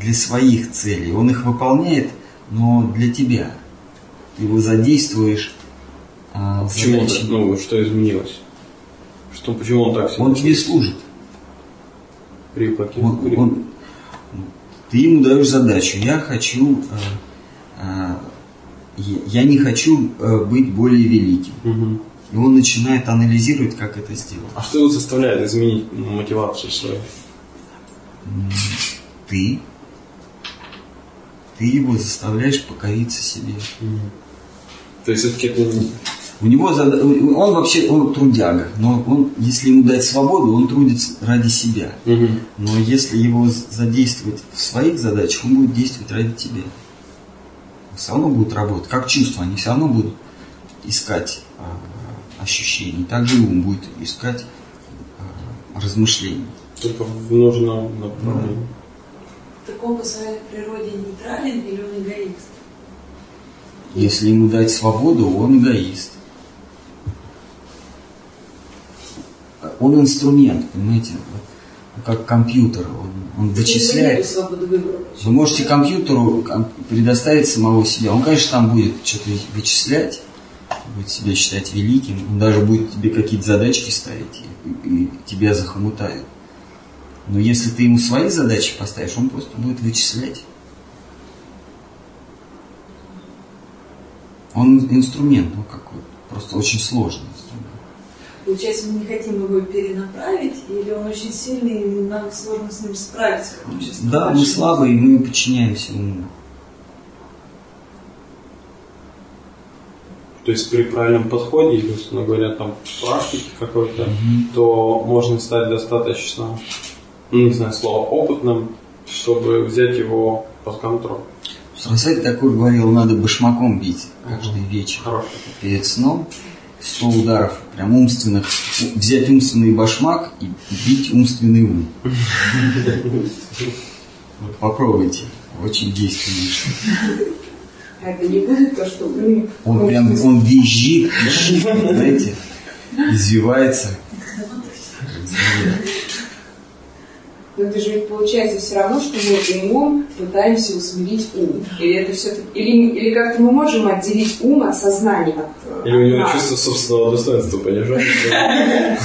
для своих целей. Он их выполняет, но для тебя. Ты его задействуешь. а, Почему задачи. так? Ну, что изменилось? Что, почему он так себя Он тебе служит. При каких Он- при- он- ты ему даешь задачу. Я хочу, э, э, я не хочу э, быть более великим. Мгм. И он начинает анализировать, как это сделать. А что его заставляет изменить мотивацию свою? Ты, ты его заставляешь покориться себе. То есть все-таки это У него зада- он вообще он трудяга, но он, если ему дать свободу, он трудится ради себя. Мгм. Но если его задействовать в своих задачах, он будет действовать ради тебя. Он все равно будут работать, как чувства, они все равно будут искать а, ощущений. Также и ум будет искать а, размышлений. Только в нужном направлении. Так он по своей природе нейтрален или он эгоист? Если ему дать свободу, он эгоист. Он инструмент, понимаете, как компьютер, он, он вычисляет. Вы можете компьютеру ком- предоставить самого себя. Он, конечно, там будет что-то вычислять, будет себя считать великим, он даже будет тебе какие-то задачки ставить и, и тебя захомутает. Но если ты ему свои задачи поставишь, он просто будет вычислять. Он инструмент, ну какой, просто очень сложный инструмент. Получается, мы не хотим его перенаправить, или он очень сильный, и нам сложно с ним справиться, как сейчас Да, мы слабые, мы подчиняемся уму. То есть при правильном подходе, или, условно говоря, там практике какой-то, то можно стать достаточно, ну, не знаю, слово опытным, чтобы взять его под контроль. Срасать такой говорил, надо башмаком бить каждый вечер. Хорошо. перед сном 100 ударов, прям умственных, взять умственный башмак и бить умственный ум. Вот попробуйте, очень действенный. А это не будет то, что мы... Он прям, он визжит, визжит, знаете, извивается. Но это же ведь получается все равно, что мы умом пытаемся усмирить ум. Или это все-таки... Или, или как-то мы можем отделить ум от сознания. От, э, Или у него нас. чувство собственного достоинства понижается.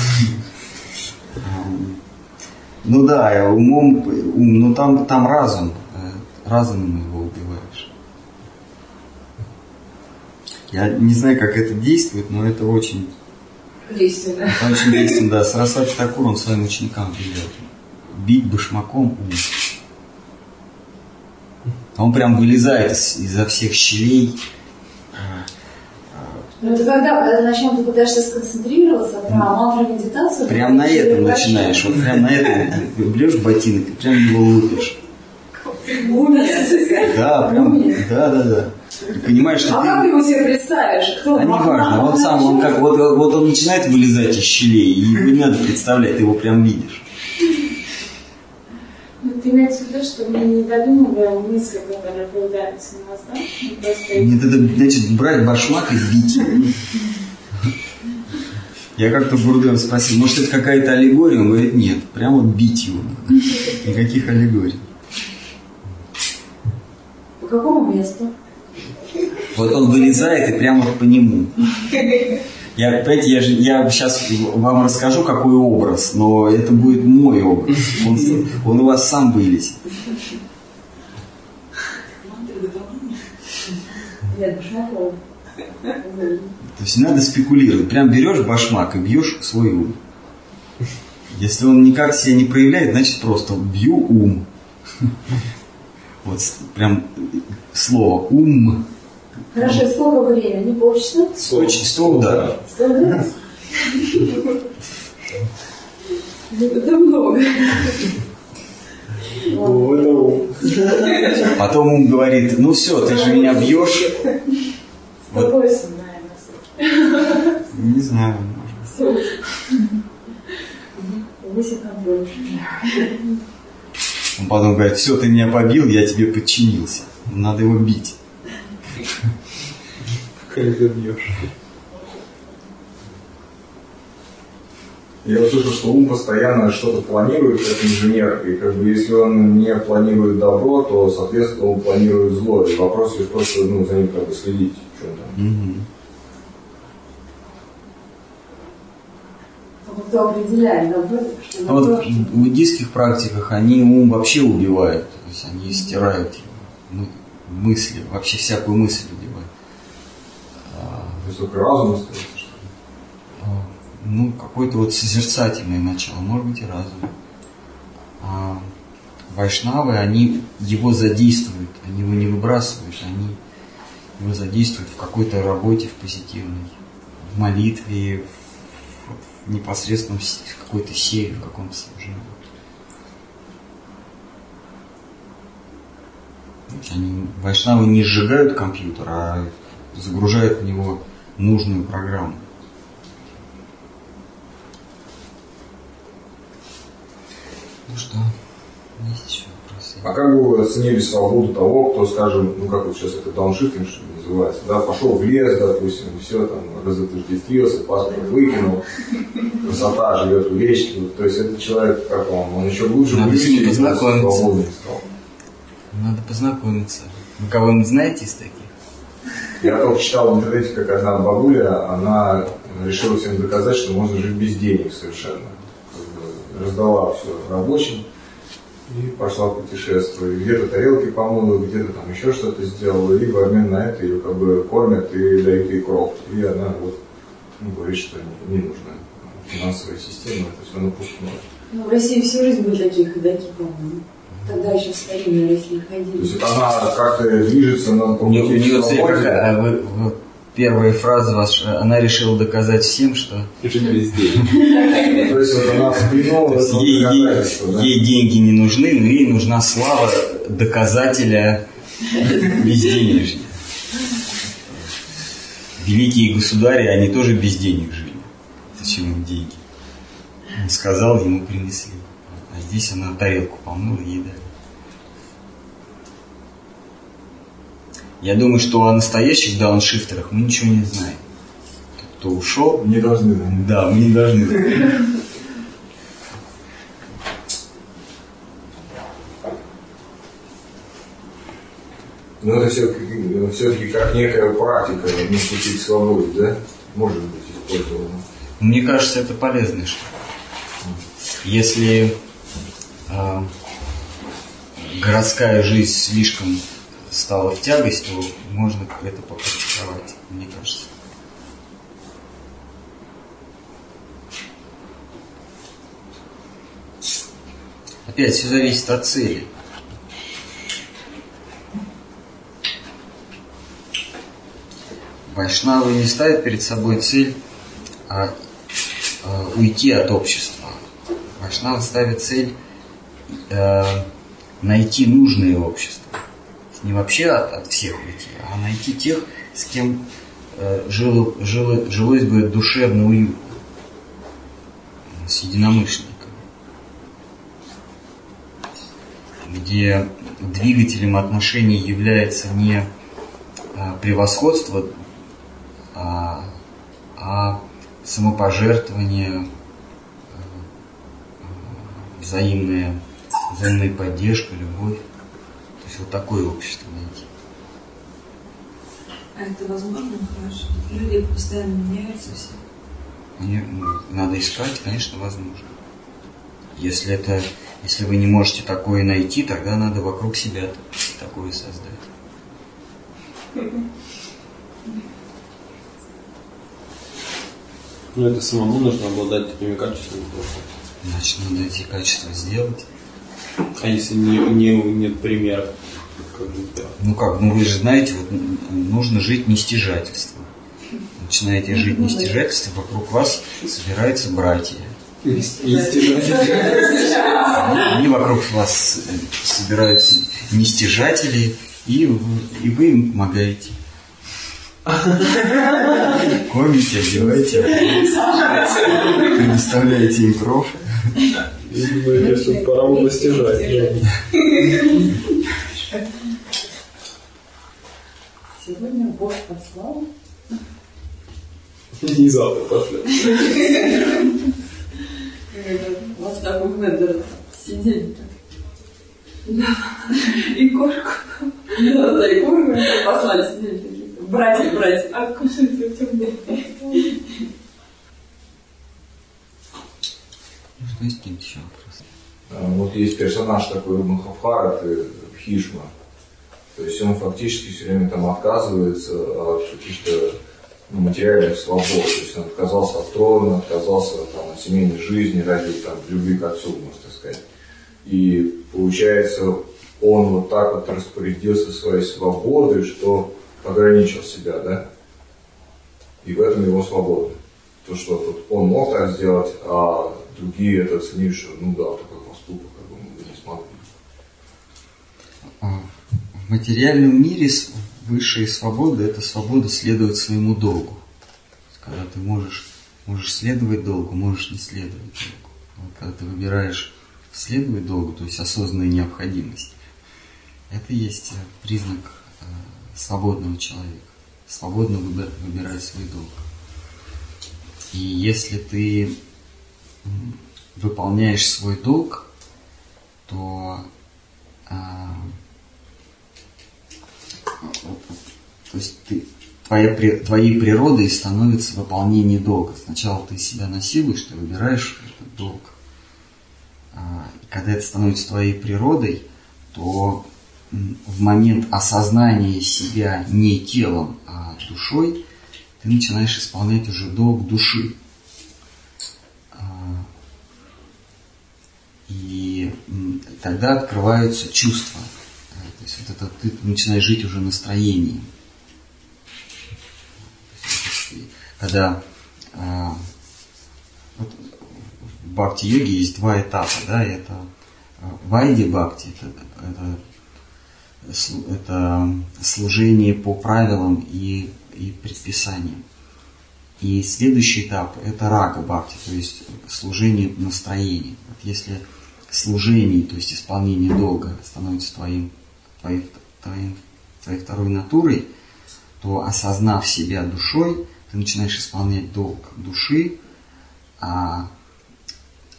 Ну да, умом, ум, но там, там разум, э, разумом его Я не знаю, как это действует, но это очень Действенно. Это очень действенно, да. Сарасвати Такур, он своим ученикам велел бить башмаком ум. А Он прям вылезает из- изо всех щелей. Ну это когда, на чем ты пытаешься сконцентрироваться, про мантру медитацию... Прям на этом начинаешь. Вот прям на этом блешь ботинок и прям его лупишь. Да, прям, да, да, да. Ты понимаешь, что А как ты ты... его себе представишь? Кто? А не важно, он сам, он как, вот, вот он начинает вылезать из щелей, и его не надо представлять, ты его прям видишь. Ну, ты имеешь в виду, что мы не додумываем мысли, которые появляются у нас, да? Просто Нет, это значит брать башмак и бить его. Я как-то Бурден спросил, может это какая-то аллегория? Он говорит, нет, прямо бить его. Никаких аллегорий. По какому месту? Вот он вылезает и прямо по нему. Я, опять, я, я сейчас вам расскажу, какой образ, но это будет мой образ. Он, он у вас сам башмаков. То есть надо спекулировать. Прям берешь башмак и бьешь свой ум. Если он никак себя не проявляет, значит просто бью ум. Вот прям слово ум. Хорошо, сколько времени? Полчаса? Очень сто ударов. Сто ударов? Это много. Потом ум говорит, ну все, ты же меня бьешь. Вот, 108, наверное. не знаю. Он потом говорит, все, ты меня побил, я тебе подчинился. Надо его бить. Как забьешь. Я услышал, что ум постоянно что-то планирует, как инженер, и как бы если он не планирует добро, то, соответственно, он планирует зло. И вопрос лишь просто ну, за ним как бы следить, в чем там. Мгм. Кто определяет добро, что А вот добро, в буддийских практиках они ум вообще убивают. То есть они стирают его мы- мысли, вообще всякую мысль убивают. А, То есть только разум остается, что ли? а, Ну, какое-то вот созерцательное начало, может быть и разум. А вайшнавы, они его задействуют, они его не выбрасывают, они его задействуют в какой-то работе, в позитивной, в молитве, в, в непосредственном какой-то силе, в каком-то служении. То есть Они, вайшнавы не сжигают компьютер, а загружают в него нужную программу. Ну что, есть еще вопросы? А как бы вы оценили свободу того, кто, скажем, ну как вот сейчас это дауншифтинг, что ли, называется, да, пошел в лес, допустим, и все, там, разотождествился, паспорт выкинул, красота живет в речке, то есть этот человек, как он, он еще глубже Надо в с ним познакомиться. свободнее стал. Надо познакомиться. Вы кого-нибудь знаете из таких? Я только читал в интернете, как одна бабуля, она решила всем доказать, что можно жить без денег совершенно. Раздала все рабочим и пошла путешествовать. Где-то тарелки помыла, где-то там еще что-то сделала, и в обмен на это ее как бы кормят и дают ей кров. И она вот ну, говорит, что не, не нужна финансовая система, это все напускное. Ну, в России всю жизнь были такие ходаки, по-моему. Тогда еще в старинной России То ходили. есть это она как-то движется на У нее, у нее цель? А вы- вы- первая фраза ваша, она решила доказать всем, что без денег. То есть вот она в плену, то есть это ей, ей- доказательство, да? ей деньги не нужны, но ей нужна слава доказателя безденежья. Великие государи, они тоже без денег жили. Зачем им деньги? Он сказал, ему принесли. А здесь она тарелку помыла, ей дали. Я думаю, что о настоящих дауншифтерах мы ничего не знаем. Кто ушел, Не должны, да. да, мы не должны знать. Но это все, все-таки как некая практика, не пути к свободе, да? Может быть использована. Мне кажется, это полезная штука. Если а, городская жизнь слишком стала в тягость, то можно это попрактиковать, мне кажется. Опять все зависит от цели. Вайшнавы не ставят перед собой цель а, а, уйти от общества. Вайшнавы ставят цель э, найти нужное общество. Не вообще от, от всех уйти, а найти тех, с кем э, жило, жило, жилось бы душевно уютно. С единомышленниками. Где двигателем отношений является не а, превосходство, а, а самопожертвование, э, э, взаимная, поддержка, любовь. То есть вот такое общество найти. А это возможно, хорошо. Люди постоянно меняются все. Не, ну, надо искать, конечно, возможно. Если это, если вы не можете такое найти, тогда надо вокруг себя такое создать. Ну, это самому нужно обладать такими качествами просто. Значит, надо эти качества сделать. А если не, не, нет примеров? Ну как, ну вы же знаете, вот нужно жить нестяжательством. Начинаете жить нестяжательством, вокруг вас собираются братья. Истина. Они вокруг вас собираются нестяжатели, и, вы- и вы им помогаете. Кормите, одеваете, предоставляете им кров. Я думаю, что пора бы постижать. Сегодня Бог послал. Не завтра пошли. У вас такой Мендер сидели так. И корку. Да, да, и корку послали, сидели такие. Братья, братья. Откушайте в темноте. Что есть какие-то еще вопросы? А, Вот есть персонаж такой Махабхарат, Хишма. То есть он фактически все время там отказывается от каких-то ну, материальных свобод. То есть он отказался от трона, отказался там, от семейной жизни ради там, любви к отцу, можно так сказать. И получается, он вот так вот распорядился своей свободой, что ограничил себя, да? И в этом его свобода. То, что вот он мог так сделать, а другие это оценили, что ну да, такой поступок, как бы мы не смогли. А, В материальном мире высшая свобода – это свобода следовать своему долгу. Когда ты можешь, можешь следовать долгу, можешь не следовать долгу. Вот когда ты выбираешь следовать долгу, то есть осознанная необходимость, это есть э, признак э, свободного человека. Свободно выбир- выбирать свой долг. И если ты выполняешь свой долг, то а, то есть ты, твоя, твоей природой становится выполнение долга. Сначала ты себя насилуешь, ты выбираешь этот долг. А, и когда это становится твоей природой, то в момент осознания себя не телом, а душой, ты начинаешь исполнять уже долг души. И тогда открываются чувства. То есть вот это ты начинаешь жить уже настроением. Когда а, вот в бхакти-йоге есть два этапа, да, это а, вайди бхакти, это, это, это служение по правилам и, и предписаниям. И следующий этап – это рага бхакти, то есть служение настроением. Вот если служение, то есть исполнение долга становится твоим, твоей, твоим- твоей второй натурой, то осознав себя душой, ты начинаешь исполнять долг души, а,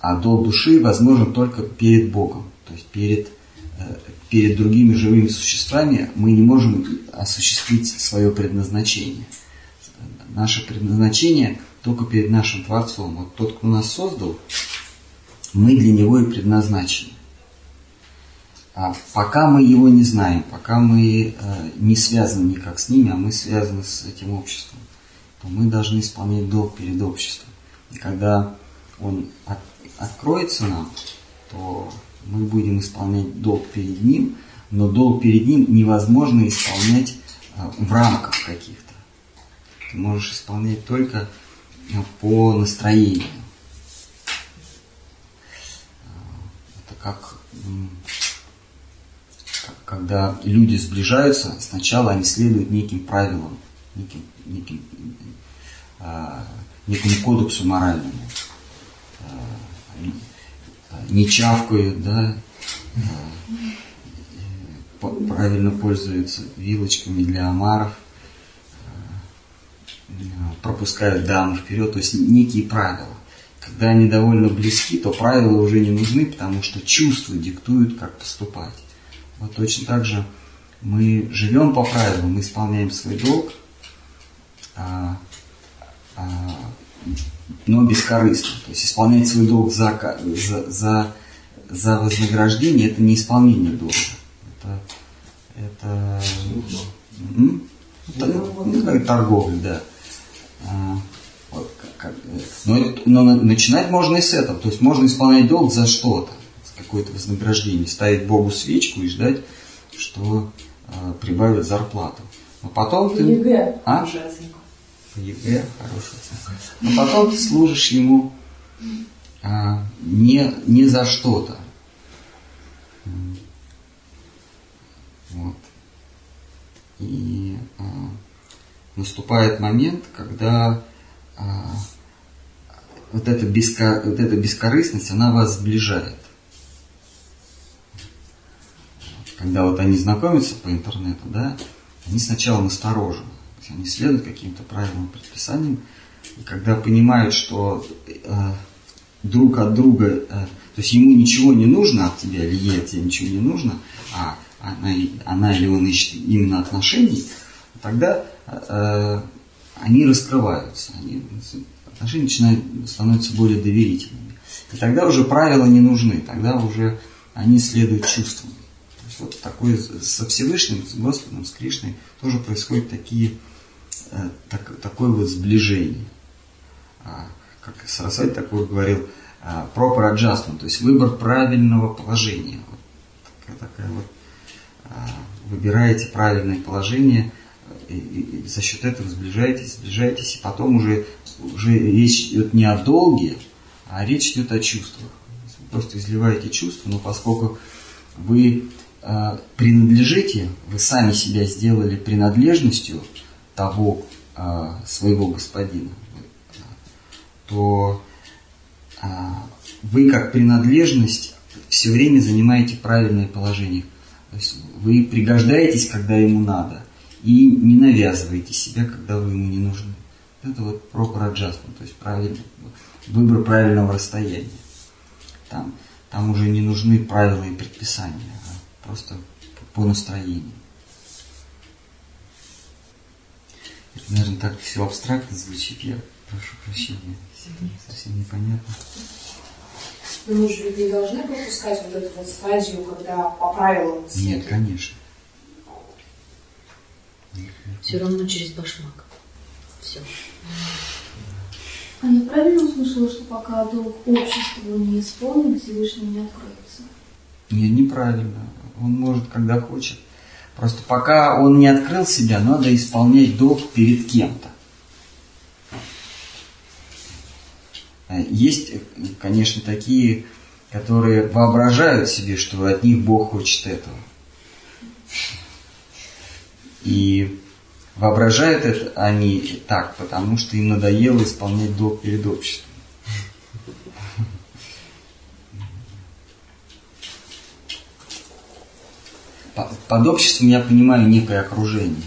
а долг души возможен только перед Богом, то есть перед, э, перед другими живыми существами мы не можем осуществить свое предназначение. Наше предназначение только перед нашим Творцом. Вот тот, кто нас создал, мы для него и предназначены. А пока мы его не знаем, пока мы э, не связаны никак с ними, а мы связаны с этим обществом, то мы должны исполнять долг перед обществом. И когда он от- откроется нам, то мы будем исполнять долг перед ним, но долг перед ним невозможно исполнять э, в рамках каких-то. Ты можешь исполнять только э, по настроению. Э, Это как, когда люди сближаются, сначала они следуют неким правилам, неким, неким, а, некому кодексу моральному. А, Не чавкают, да, по- правильно пользуются вилочками для омаров, а, пропускают даму вперед, то есть некие правила. Когда они довольно близки, то правила уже не нужны, потому что чувства диктуют, как поступать. Вот точно так же мы живем по правилам, мы исполняем свой долг, а, а, но бескорыстно. То есть исполнять свой долг за, за, за, за вознаграждение это не исполнение долга. Это, это, м? это ну, как торговля, да. Как, но, но начинать можно и с этого. То есть можно исполнять долг за что-то, какое-то вознаграждение, ставить Богу свечку и ждать, что э, прибавят зарплату. Но потом ты... ЕГЭ. А? ЕГЭ, хорошая оценка. Но потом ты служишь ему а, не, не за что-то. Вот. И а, наступает момент, когда вот, эта беско, вот эта бескорыстность, она вас сближает. Когда вот они знакомятся по интернету, да, они сначала насторожены. Они следуют каким-то правилам, предписаниям. И когда понимают, что э, друг от друга, э, то есть ему ничего не нужно от тебя, или ей от тебя ничего не нужно, а она, она или он ищет именно отношений, тогда э, они раскрываются, они, отношения начинают становятся более доверительными. И тогда уже правила не нужны, тогда уже они следуют чувствам. То есть вот такое со Всевышним, с Господом, с Кришной тоже происходят такие, э, так, такое вот сближение. А, как Сарасвати такой говорил, а, proper adjustment, то есть выбор правильного положения. Вот такая, такая вот, а, выбираете правильное положение, и, и, и за счет этого сближаетесь, сближаетесь, и потом уже, уже речь идет не о долге, а речь идет о чувствах. Вы просто изливаете чувства, но поскольку вы э, принадлежите, вы сами себя сделали принадлежностью того э, своего господина, то э, вы как принадлежность все время занимаете правильное положение. То есть вы пригождаетесь, когда ему надо и не навязывайте себя, когда вы ему не нужны. Это вот proper adjustment, то есть правильный, выбор правильного расстояния. Там, там уже не нужны правила и предписания, а просто по настроению. Это, наверное, так все абстрактно звучит, я прошу прощения, совсем непонятно. Но мы же ведь не должны пропускать вот эту вот стадию, когда по правилам Нет, конечно. Все равно через башмак. Все. А я правильно услышала, что пока долг обществу не исполнен, Всевышний не откроется? Нет, неправильно. Он может, когда хочет. Просто пока он не открыл себя, надо исполнять долг перед кем-то. Есть, конечно, такие, которые воображают себе, что от них Бог хочет этого. И воображают это они так, потому что им надоело исполнять долг перед обществом. Под обществом я понимаю некое окружение.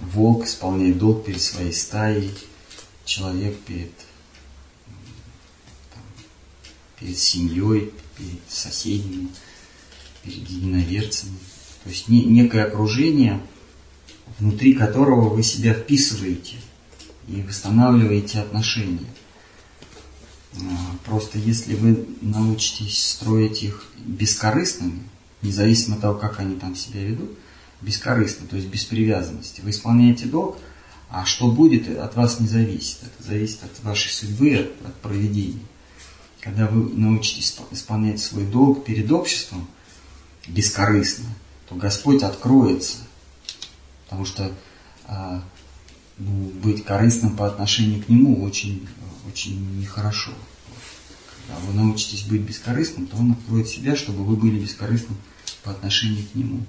Волк исполняет долг перед своей стаей, человек перед, там, перед семьей, перед соседями, перед единоверцами. То есть не, некое окружение, внутри которого вы себя вписываете и восстанавливаете отношения. А, просто если вы научитесь строить их бескорыстными, независимо от того, как они там себя ведут, бескорыстно, то есть без привязанности, вы исполняете долг, а что будет, от вас не зависит. Это зависит от вашей судьбы, от, от проведения. Когда вы научитесь исполнять свой долг перед обществом бескорыстно, то Господь откроется. Потому что а, ну, быть корыстным по отношению к Нему очень, очень нехорошо. Когда вы научитесь быть бескорыстным, то Он откроет себя, чтобы вы были бескорыстным по отношению к Нему.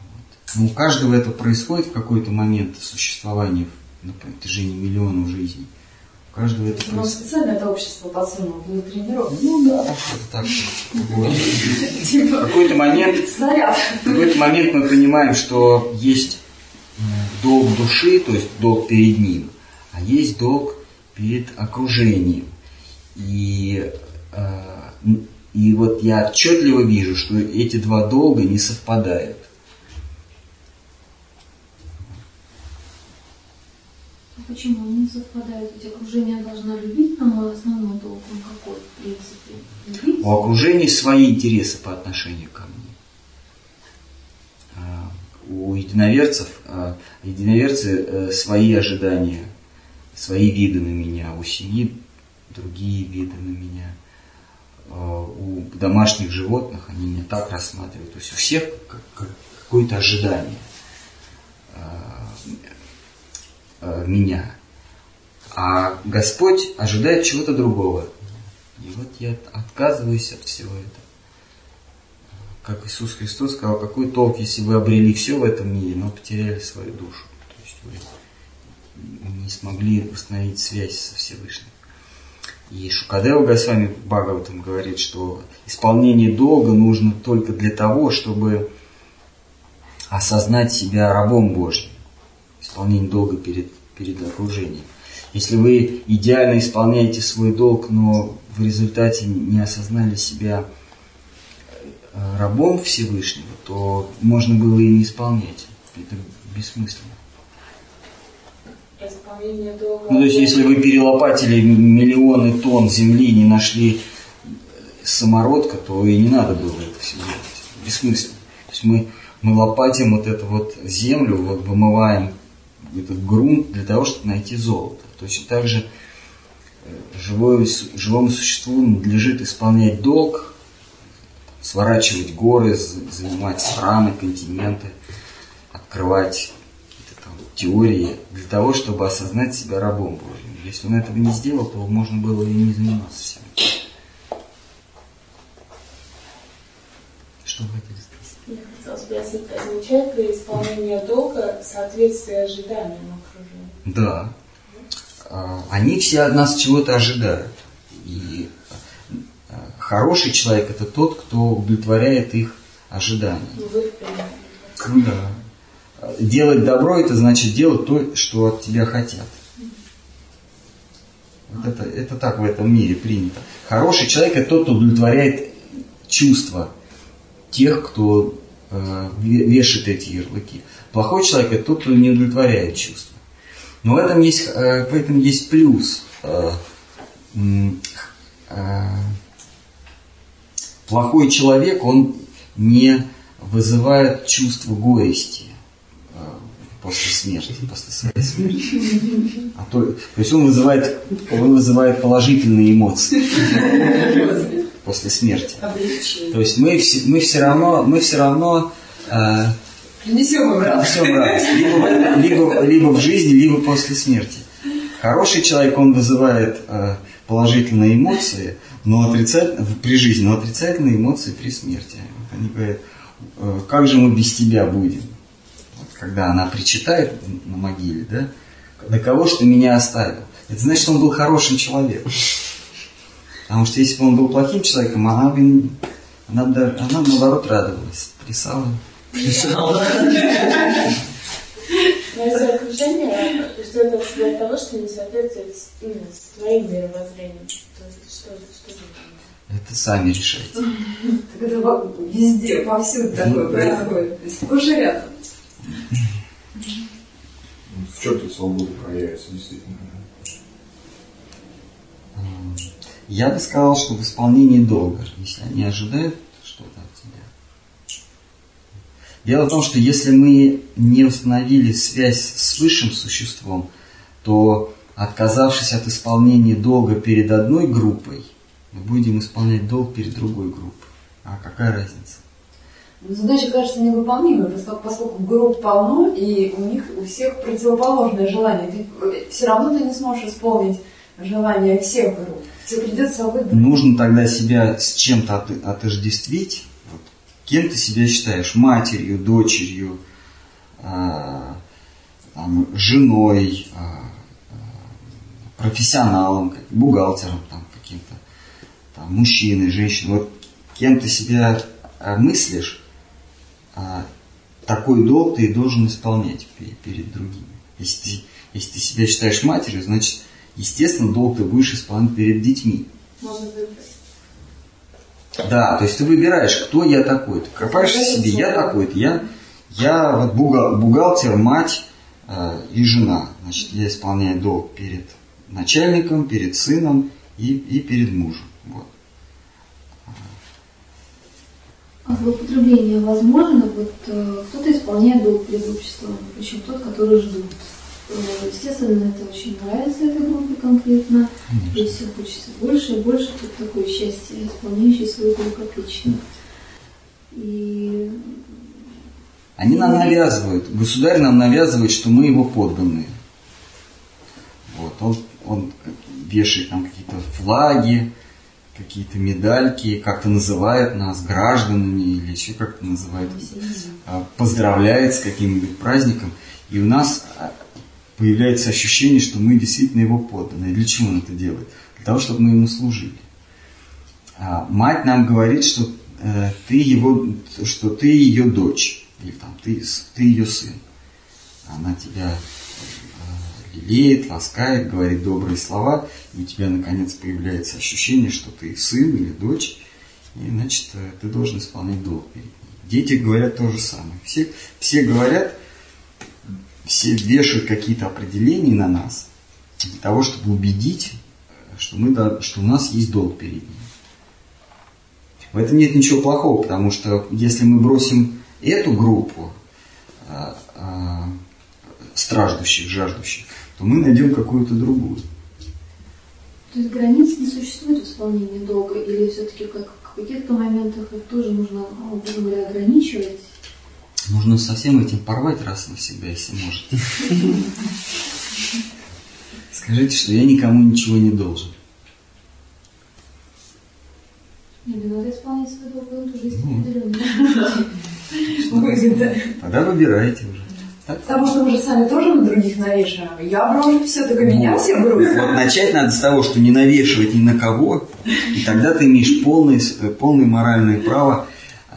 Вот. Но у каждого это происходит в какой-то момент существования на протяжении миллионов жизней. Каждого это Но происходит. специально это общество подсунуло для тренировок. Ну да, так. В Типа, какой-то момент снаряд. В какой-то момент мы понимаем, что есть долг души, то есть долг перед ним, а есть долг перед окружением. И, э, и вот я отчетливо вижу, что эти два долга не совпадают. А почему они не совпадают? Ведь окружение должно любить, но мой основной долг, он какой, в принципе? Любить? У окружения свои интересы по отношению ко мне. А, У единоверцев, а, единоверцы э, свои ожидания, свои виды на меня, у семьи другие виды на меня. А, У домашних животных они меня так рассматривают. То есть у всех как- как- какое-то ожидание а, меня. А Господь ожидает чего-то другого. И вот я отказываюсь от всего этого. Как Иисус Христос сказал, какой толк, если вы обрели все в этом мире, но потеряли свою душу. То есть вы не смогли установить связь со Всевышним. И Шукадева Госвами Бхагаватам говорит, что исполнение долга нужно только для того, чтобы осознать себя рабом Божьим. Исполнение долга перед, перед окружением. Если вы идеально исполняете свой долг, но в результате не осознали себя э, рабом Всевышнего, то можно было и не исполнять. Это бессмысленно. Долга. Ну, то есть, если вы перелопатили миллионы тонн земли и не нашли самородка, то и не надо было это все делать. Бессмысленно. То есть мы, мы лопатим вот эту вот землю, вот вымываем этот грунт для того, чтобы найти золото. Точно так же э, живое, живому существу надлежит исполнять долг, сворачивать горы, занимать страны, континенты, открывать там теории для того, чтобы осознать себя рабом Божьим. Если он этого не сделал, то можно было и не заниматься всем. Что вы хотели сказать? Я хотела спросить, означает ли исполнение долга соответствие ожиданиям окружения? Да. А, Они все от нас чего-то ожидают. И а, хороший человек это тот, кто удовлетворяет их ожидания. Ну, вы в да. Делать добро это значит делать то, что от тебя хотят. Вот это, это так в этом мире принято. Хороший человек это тот, кто удовлетворяет чувства тех, кто вешает эти ярлыки. Плохой человек это тот, кто не удовлетворяет чувства. Но в этом есть, э, в этом есть плюс. Э, э, плохой человек, он не вызывает чувство горести э, после смерти, после своей смерти. А то, то есть он вызывает, он вызывает положительные эмоции после смерти. Облегчение. То есть мы все, мы все равно, мы все равно э, Принесем им радость. Либо, либо, либо в жизни, либо после смерти. Хороший человек, он вызывает э, положительные эмоции, но отрицательно, при жизни, но отрицательные эмоции при смерти. Они говорят, э, как же мы без тебя будем? Вот когда она причитает на могиле, да, на кого ты меня оставил? Это значит, что он был хорошим человеком. Потому что если бы он был плохим человеком, она бы, она, бы она наоборот радовалась, плясала. Но если окружение ждет от тебя того, что не соответствует ну, с твоим мировоззрением, то что, что же это? Это сами решайте. Так это везде, повсюду такое происходит. То есть и рядом. В чем тут свобода проявится, действительно? Я бы сказал, что в исполнении долга, если они ожидают что-то от тебя. Дело в том, что если мы не установили связь с высшим существом, то отказавшись от исполнения долга перед одной группой, мы будем исполнять долг перед другой группой. А какая разница? Но задача кажется невыполнимой, поскольку, групп полно, и у них у всех противоположное желание. все равно ты не сможешь исполнить желание всех групп. Тебе придется выбрать. Нужно тогда себя с чем-то от- отождествить. Вот. Кем ты себя считаешь? Матерью, дочерью, а, там, женой, а, профессионалом, бухгалтером там, каким-то, там, мужчиной, женщиной. Вот кем ты себя мыслишь, а, такой долг ты и должен исполнять пе- перед другими. Если ты, если ты себя считаешь матерью, значит, естественно, долг ты будешь исполнять перед детьми. Можно выбрать. Да, то есть ты выбираешь, кто я такой. Ты копаешь в себе, я такой-то, я, я вот бухгалтер, мать, э, и жена. Значит, я исполняю долг перед начальником, перед сыном и, и перед мужем. Вот. А злоупотребление возможно? Вот э, кто-то исполняет долг перед обществом, причем тот, который ждут. Э, естественно, это очень нравится этой группе конкретно. И все хочется больше и больше. Тут такое счастье, исполняющий свой долг отлично. И Они нам навязывают, государь нам навязывает, что мы его подданные. Вот, он, он вешает там какие-то флаги, какие-то медальки, как-то называет нас гражданами или еще как-то называет, а, поздравляет с каким-нибудь праздником. И у нас а, появляется ощущение, что мы действительно его подданные. Для чего он это делает? Для того, чтобы мы ему служили. А мать нам говорит, что э, ты его, что ты ее дочь, или там ты, ты ее сын. Она тебя э, лелеет, ласкает, говорит добрые слова, и у тебя наконец появляется ощущение, что ты сын или дочь, и значит э, ты должен исполнять долг перед ней. Дети говорят то же самое. Все, все говорят, все вешают какие-то определения на нас для того, чтобы убедить, э, что, мы, что у нас есть долг перед ним. В этом нет ничего плохого, потому что если мы бросим эту группу а, а, страждущих, жаждущих, то мы найдем какую-то другую. то есть границ не существует в исполнении долга, или все-таки как в каких-то моментах их тоже нужно, образно говоря, ограничивать? Нужно со всем этим порвать раз навсегда, если можете. Скажите, что я никому ничего не должен. Или надо исполнять свой долг, он тоже есть Ну. определенный. Выгода. Тогда выбирайте уже. Потому что мы же сами тоже на других навешиваем. Я брошу все, только меня все бросят. Вот начать надо с того, что не навешивать ни на кого, и тогда ты имеешь полное, полное моральное право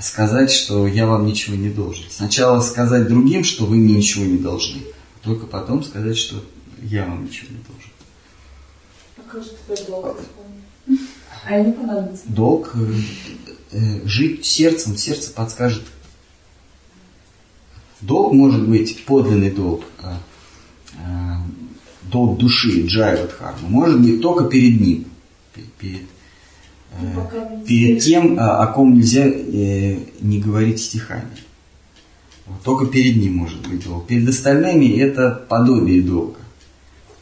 сказать, что я вам ничего не должен. Сначала сказать другим, что вы мне ничего не должны, только потом сказать, что я вам ничего не должен. А как же теперь долго исполнять? А им не понадобится. Долг э, э, жить сердцем, сердце подскажет. Долг может быть подлинный долг, э, э, долг души, джайва дхарма, может быть только перед ним, пе- перед, э, Ну, пока не перед тем, а, о ком нельзя э, не говорить стихами. Только перед ним может быть долг. Перед остальными это подобие долга.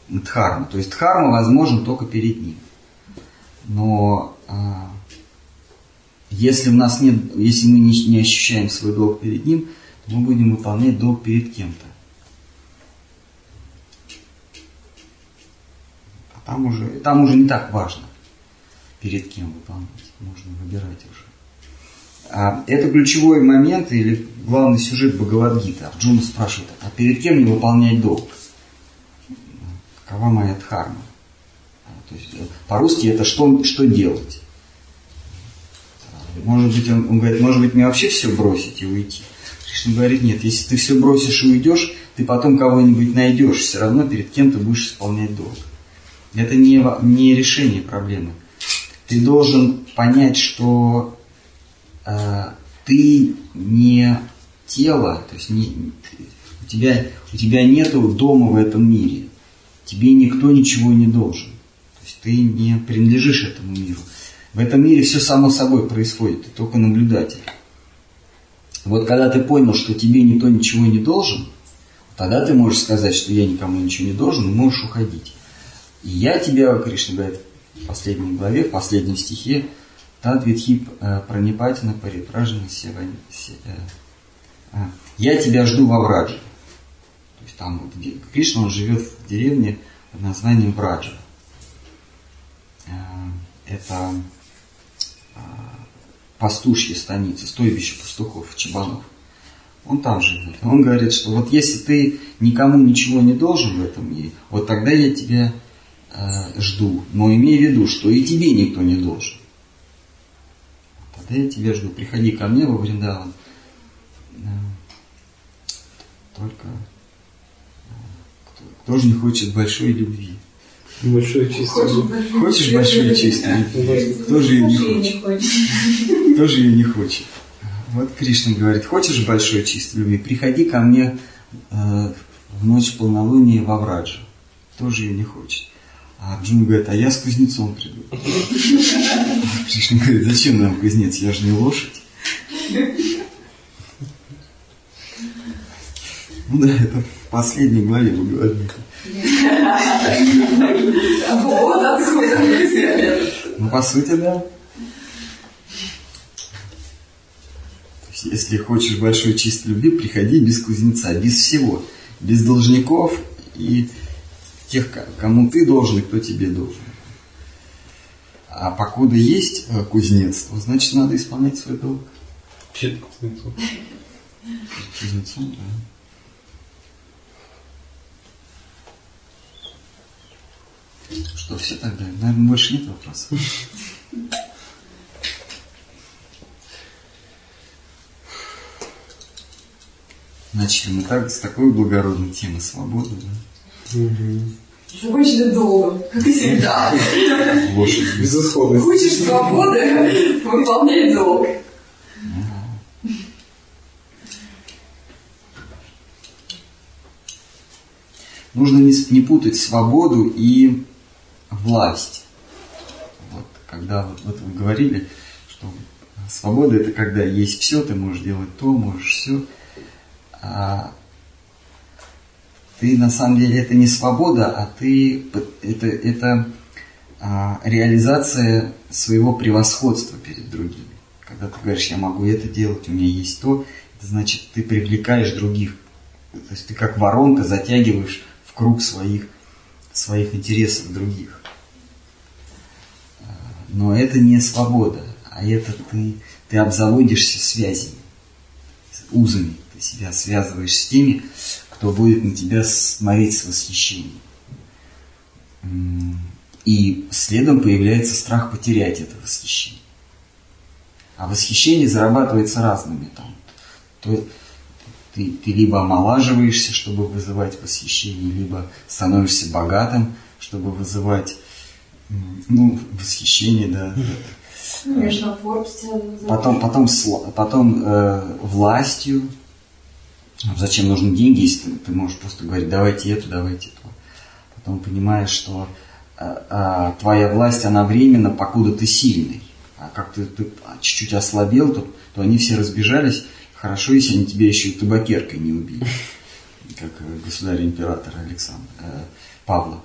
Дхарма. То есть дхарма возможен только перед ним. Но а, если у нас нет, если мы не, не ощущаем свой долг перед ним, то мы будем выполнять долг перед кем-то. А там уже, там уже не так важно, перед кем выполнять. Можно выбирать уже. А это ключевой момент или главный сюжет Бхагавадгиты. Арджуна спрашивает, а перед кем мне выполнять долг? Какова моя дхарма? А, То есть, э, по-русски это что, что делать? А, Может быть, он, он говорит, может быть, мне вообще все бросить и уйти? Кришна говорит, нет, если ты все бросишь и уйдешь, ты потом кого-нибудь найдешь, все равно перед кем ты будешь исполнять долг. Это не, не решение проблемы. Ты должен понять, что э, ты не тело, то есть не, у, тебя, у тебя нету дома в этом мире. Тебе никто ничего не должен. То есть ты не принадлежишь этому миру. В этом мире все само собой происходит, ты только наблюдатель. Вот когда ты понял, что тебе никто ничего не должен, тогда ты можешь сказать, что я никому ничего не должен, и можешь уходить. И я тебя, Кришна говорит в последней главе, в последнем стихе, Тадвитхип пранипатина парипражина севани. се- э, а, Я тебя жду во Врадже. То есть там где- Кришна, он живет в деревне под названием Враджа. Э, Это э, пастушья станица, стойбище пастухов, чебанов. Он там живет. Он говорит, что вот если ты никому ничего не должен в этом мире, вот тогда я тебя э, жду. Но имей в виду, что и тебе никто не должен. Тогда я тебя жду. Приходи ко мне во Вриндаван. Э, Только э, кто, кто же не хочет большой любви? Большое чувство. Хочешь большой чистой любви? Кто же ее не хочет? Кто же ее не хочет? Вот Кришна говорит, хочешь большой чистой любви, приходи ко мне э, в ночь полнолуния во Враджа. Тоже ее не хочет. А Арджуна говорит, а я с кузнецом приду. Кришна говорит, зачем нам кузнец, я же не лошадь. Ну да, это в последней главе мы говорили. Вот откуда Ну, по сути, да. Если хочешь большой чистой любви, приходи без кузнеца, без всего. Без должников и тех, ко- кому ты должен и кто тебе должен. А покуда есть э, кузнец, то значит надо исполнять свой долг. Перед кузнецом. Кузнецом, да. Что, все тогда? Наверное, больше нет вопросов. Начали мы так, с такой благородной темы свободы, да? Закончили долго, как и всегда. Безысходность. Хочешь свободы, выполняй долг. Нужно не, не путать свободу и власть. Вот, когда вот, вот вы говорили, что свобода это когда есть все, ты можешь делать то, можешь все. А ты на самом деле это не свобода, а ты это, это а, реализация своего превосходства перед другими. Когда ты говоришь, я могу это делать, у меня есть то, это значит, ты привлекаешь других. То есть ты как воронка затягиваешь в круг своих, своих интересов других. Но это не свобода, а это ты, ты обзаводишься связями, узами. Ты себя связываешь с теми, кто будет на тебя смотреть с восхищением. И следом появляется страх потерять это восхищение. А восхищение зарабатывается разными. Там, то ты, ты либо омолаживаешься, чтобы вызывать восхищение, либо становишься богатым, чтобы вызывать ну, восхищение, да. Конечно, Forbes. Потом, потом, потом э, властью. Зачем нужны деньги, если ты, можешь просто говорить, давайте эту, давайте то. Потом понимаешь, что э, э, твоя власть, она временна, покуда ты сильный. А как ты, ты чуть-чуть ослабел, то, то они все разбежались. Хорошо, если они тебя еще и табакеркой не убили, как э, государь-император Александр, э, Павла.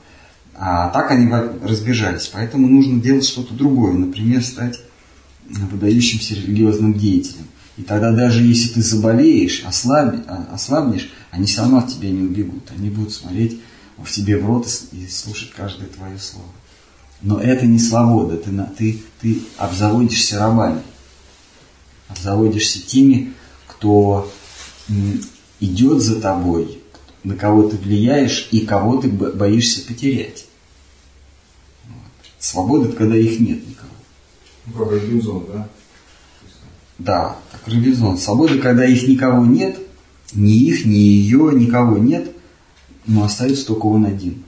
А так они разбежались. Поэтому нужно делать что-то другое. Например, стать выдающимся религиозным деятелем. И тогда даже если ты заболеешь, ослаб- а- ослабнешь, они все равно от тебя не убегут. Они будут смотреть в тебе в рот и слушать каждое твое слово. Но это не свобода. Ты, ты, ты обзаводишься рабами. Обзаводишься теми, кто идет за тобой, на кого ты влияешь и кого ты бо- боишься потерять. Вот. Свобода – это когда их нет никого. Ну, как Робинзон, да? Да, Робинзон. Свобода, когда их никого нет, ни их, ни ее, никого нет, но остается только он один.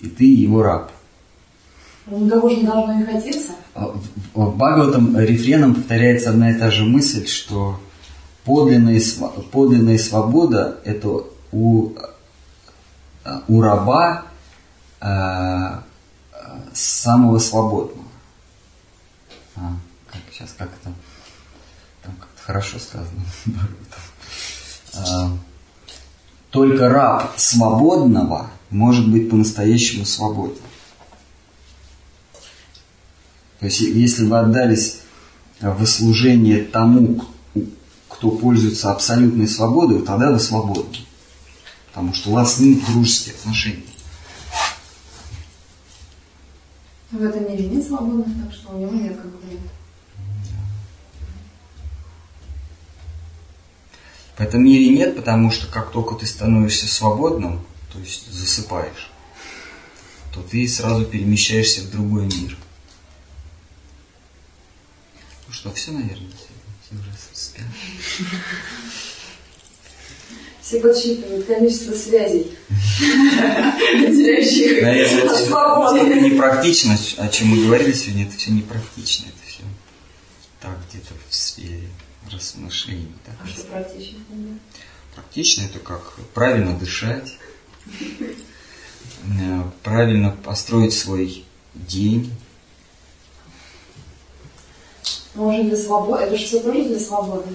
И ты его раб. Того же не должно и хотеться. А В в Бхагаватам рефреном повторяется одна и та же мысль, что подлинная, подлинная свобода – это у, у раба э, э, самого свободного. Сейчас как это? Там как-то хорошо сказано. А, Только раб свободного может быть по-настоящему свободен. То есть, если вы отдались в служение тому, кто пользуется абсолютной свободой, тогда вы свободны. Потому что у вас с ним дружеские отношения. В этом мире нет свободных, так что у него нет как вариант. В этом мире нет, потому что как только ты становишься свободным, то есть засыпаешь, то ты сразу перемещаешься в другой мир. Ну что, все, наверное, все, все уже спят. Все подсчитывают количество связей, теряющих Наверное, от это непрактично, о чем мы говорили сегодня, это все непрактично, это все так где-то в сфере размышлений. так А что практично? да? Практично это как правильно дышать, э, правильно построить свой день. Может для свободы, это же все тоже для свободы.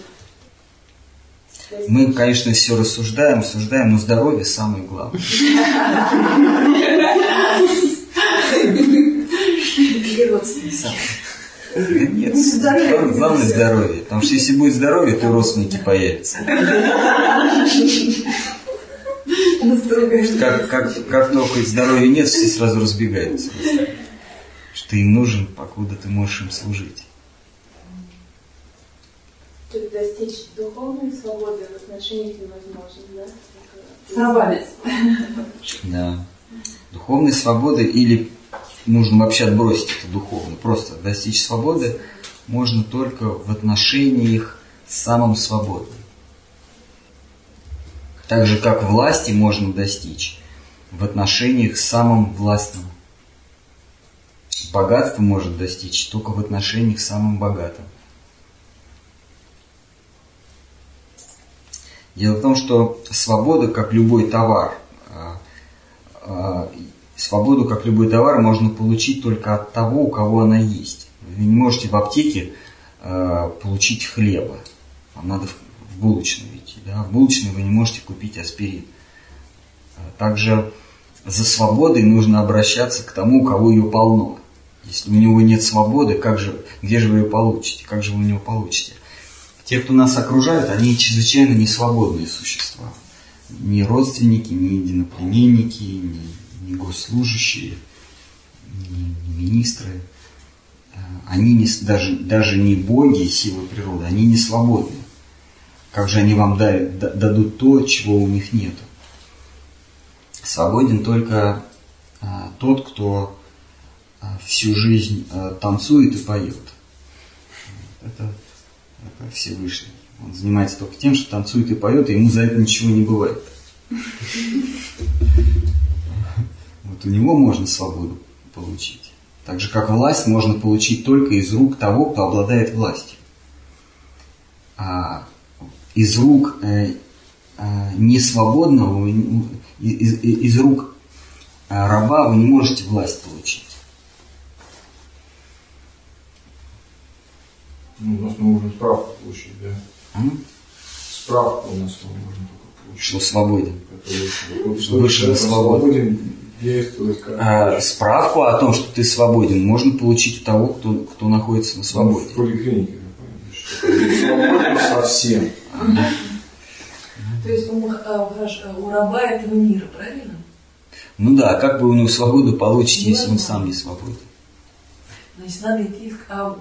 Мы, конечно, все рассуждаем, рассуждаем, но здоровье самое главное. Нет, здоровье. главное здоровье. Потому что если будет здоровье, то родственники появятся. Как, как, как только здоровья нет, все сразу разбегаются. Что ты им нужен, покуда ты можешь им служить. То есть достичь духовной свободы в отношениях невозможно, да? Сорвались. Да. Духовной свободы или нужно вообще отбросить это духовно. Просто достичь свободы можно только в отношениях с самым свободным. Так же, как власти можно достичь в отношениях с самым властным. Богатство может достичь только в отношениях с самым богатым. Дело в том, что свобода, как любой товар, свободу, как любой товар, можно получить только от того, у кого она есть. Вы не можете в аптеке а, получить хлеба. Вам надо в булочную идти. Да? В булочную вы не можете купить аспирин. Также за свободой нужно обращаться к тому, у кого ее полно. Если у него нет свободы, как же, где же вы ее получите? Как же вы у него получите? Те, кто нас окружают, они чрезвычайно несвободные существа. Ни родственники, ни единоплеменники, ни, ни госслужащие, ни, ни министры. Э, они не, даже, даже не боги силы природы, они не свободны. Как же они вам дарят, дадут то, чего у них нет? Свободен только а, тот, кто а, всю жизнь танцует и поет. Это это Всевышний. Он занимается только тем, что танцует и поет, и ему за это ничего не бывает. Вот у него можно свободу получить. Так же, как власть можно получить только из рук того, кто обладает властью. А из рук э, э, несвободного, из, рук э, раба вы не можете власть получить. Ну, у нас мы можем справку получить, да? М? Справку у нас мы можем только получить. Что свободен. Который, Что выше свободен действует. А, справку о том, что ты свободен, можно получить у того, кто, кто находится на свободе. В поликлинике, свободен совсем. То есть у, а, хорошо, у раба этого мира, правильно? Ну да, как вы у него свободу получите, если он сам не свободен? Значит, надо идти, а,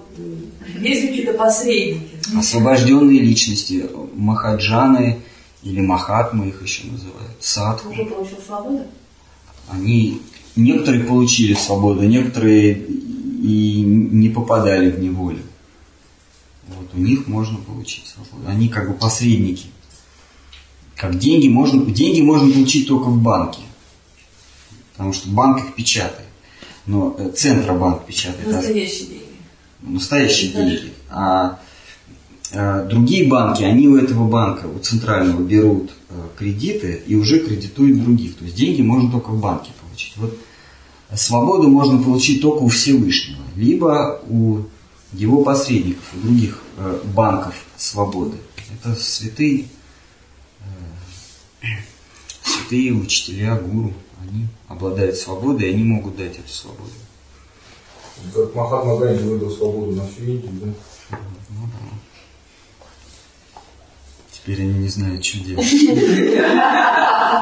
есть какие-то посредники. Освобожденные личности, махаджаны или махатмы их еще называют, садху. Уже получил свободу? Они, некоторые получили свободу, некоторые и не попадали в неволю. Вот у них можно получить свободу. Они как бы посредники. Как деньги можно, деньги можно получить только в банке. Потому что банк их печатает. Но э, Центробанк печатает. Настоящие деньги. Настоящие деньги. А, а другие банки, они у этого банка, у центрального берут а, кредиты и уже кредитуют других. То есть деньги можно только в банке получить. Вот свободу можно получить только у Всевышнего, либо у его посредников, у других э, банков свободы. Это святые, э, святые учителя, гуру они обладают свободой, и они могут дать эту свободу. Как Махатма Ганди выдал свободу на всю Индию, да? Ну да. Теперь они не знают, что делать.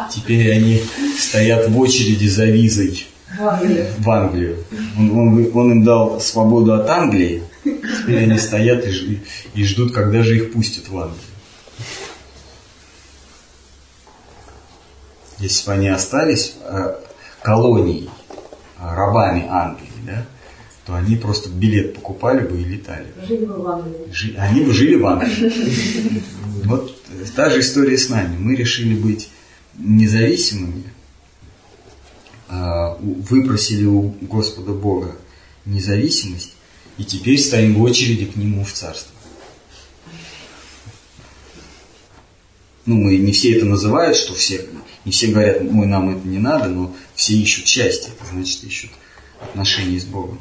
Теперь они стоят в очереди за визой в Англию. Он, он, он им дал свободу от Англии, теперь они стоят и, и ждут, когда же их пустят в Англию. если бы они остались э, колонией, э, рабами Англии, да, то они просто билет покупали бы и летали. Жили бы в Англии. Жи, они бы жили в Англии. Вот та же история с нами. Мы решили быть независимыми, э, выпросили у Господа Бога независимость, и теперь стоим в очереди к Нему в Царство. ну, мы не все это называют, что все, не все говорят, ой, нам это не надо, но все ищут счастье, это значит ищут отношения с Богом.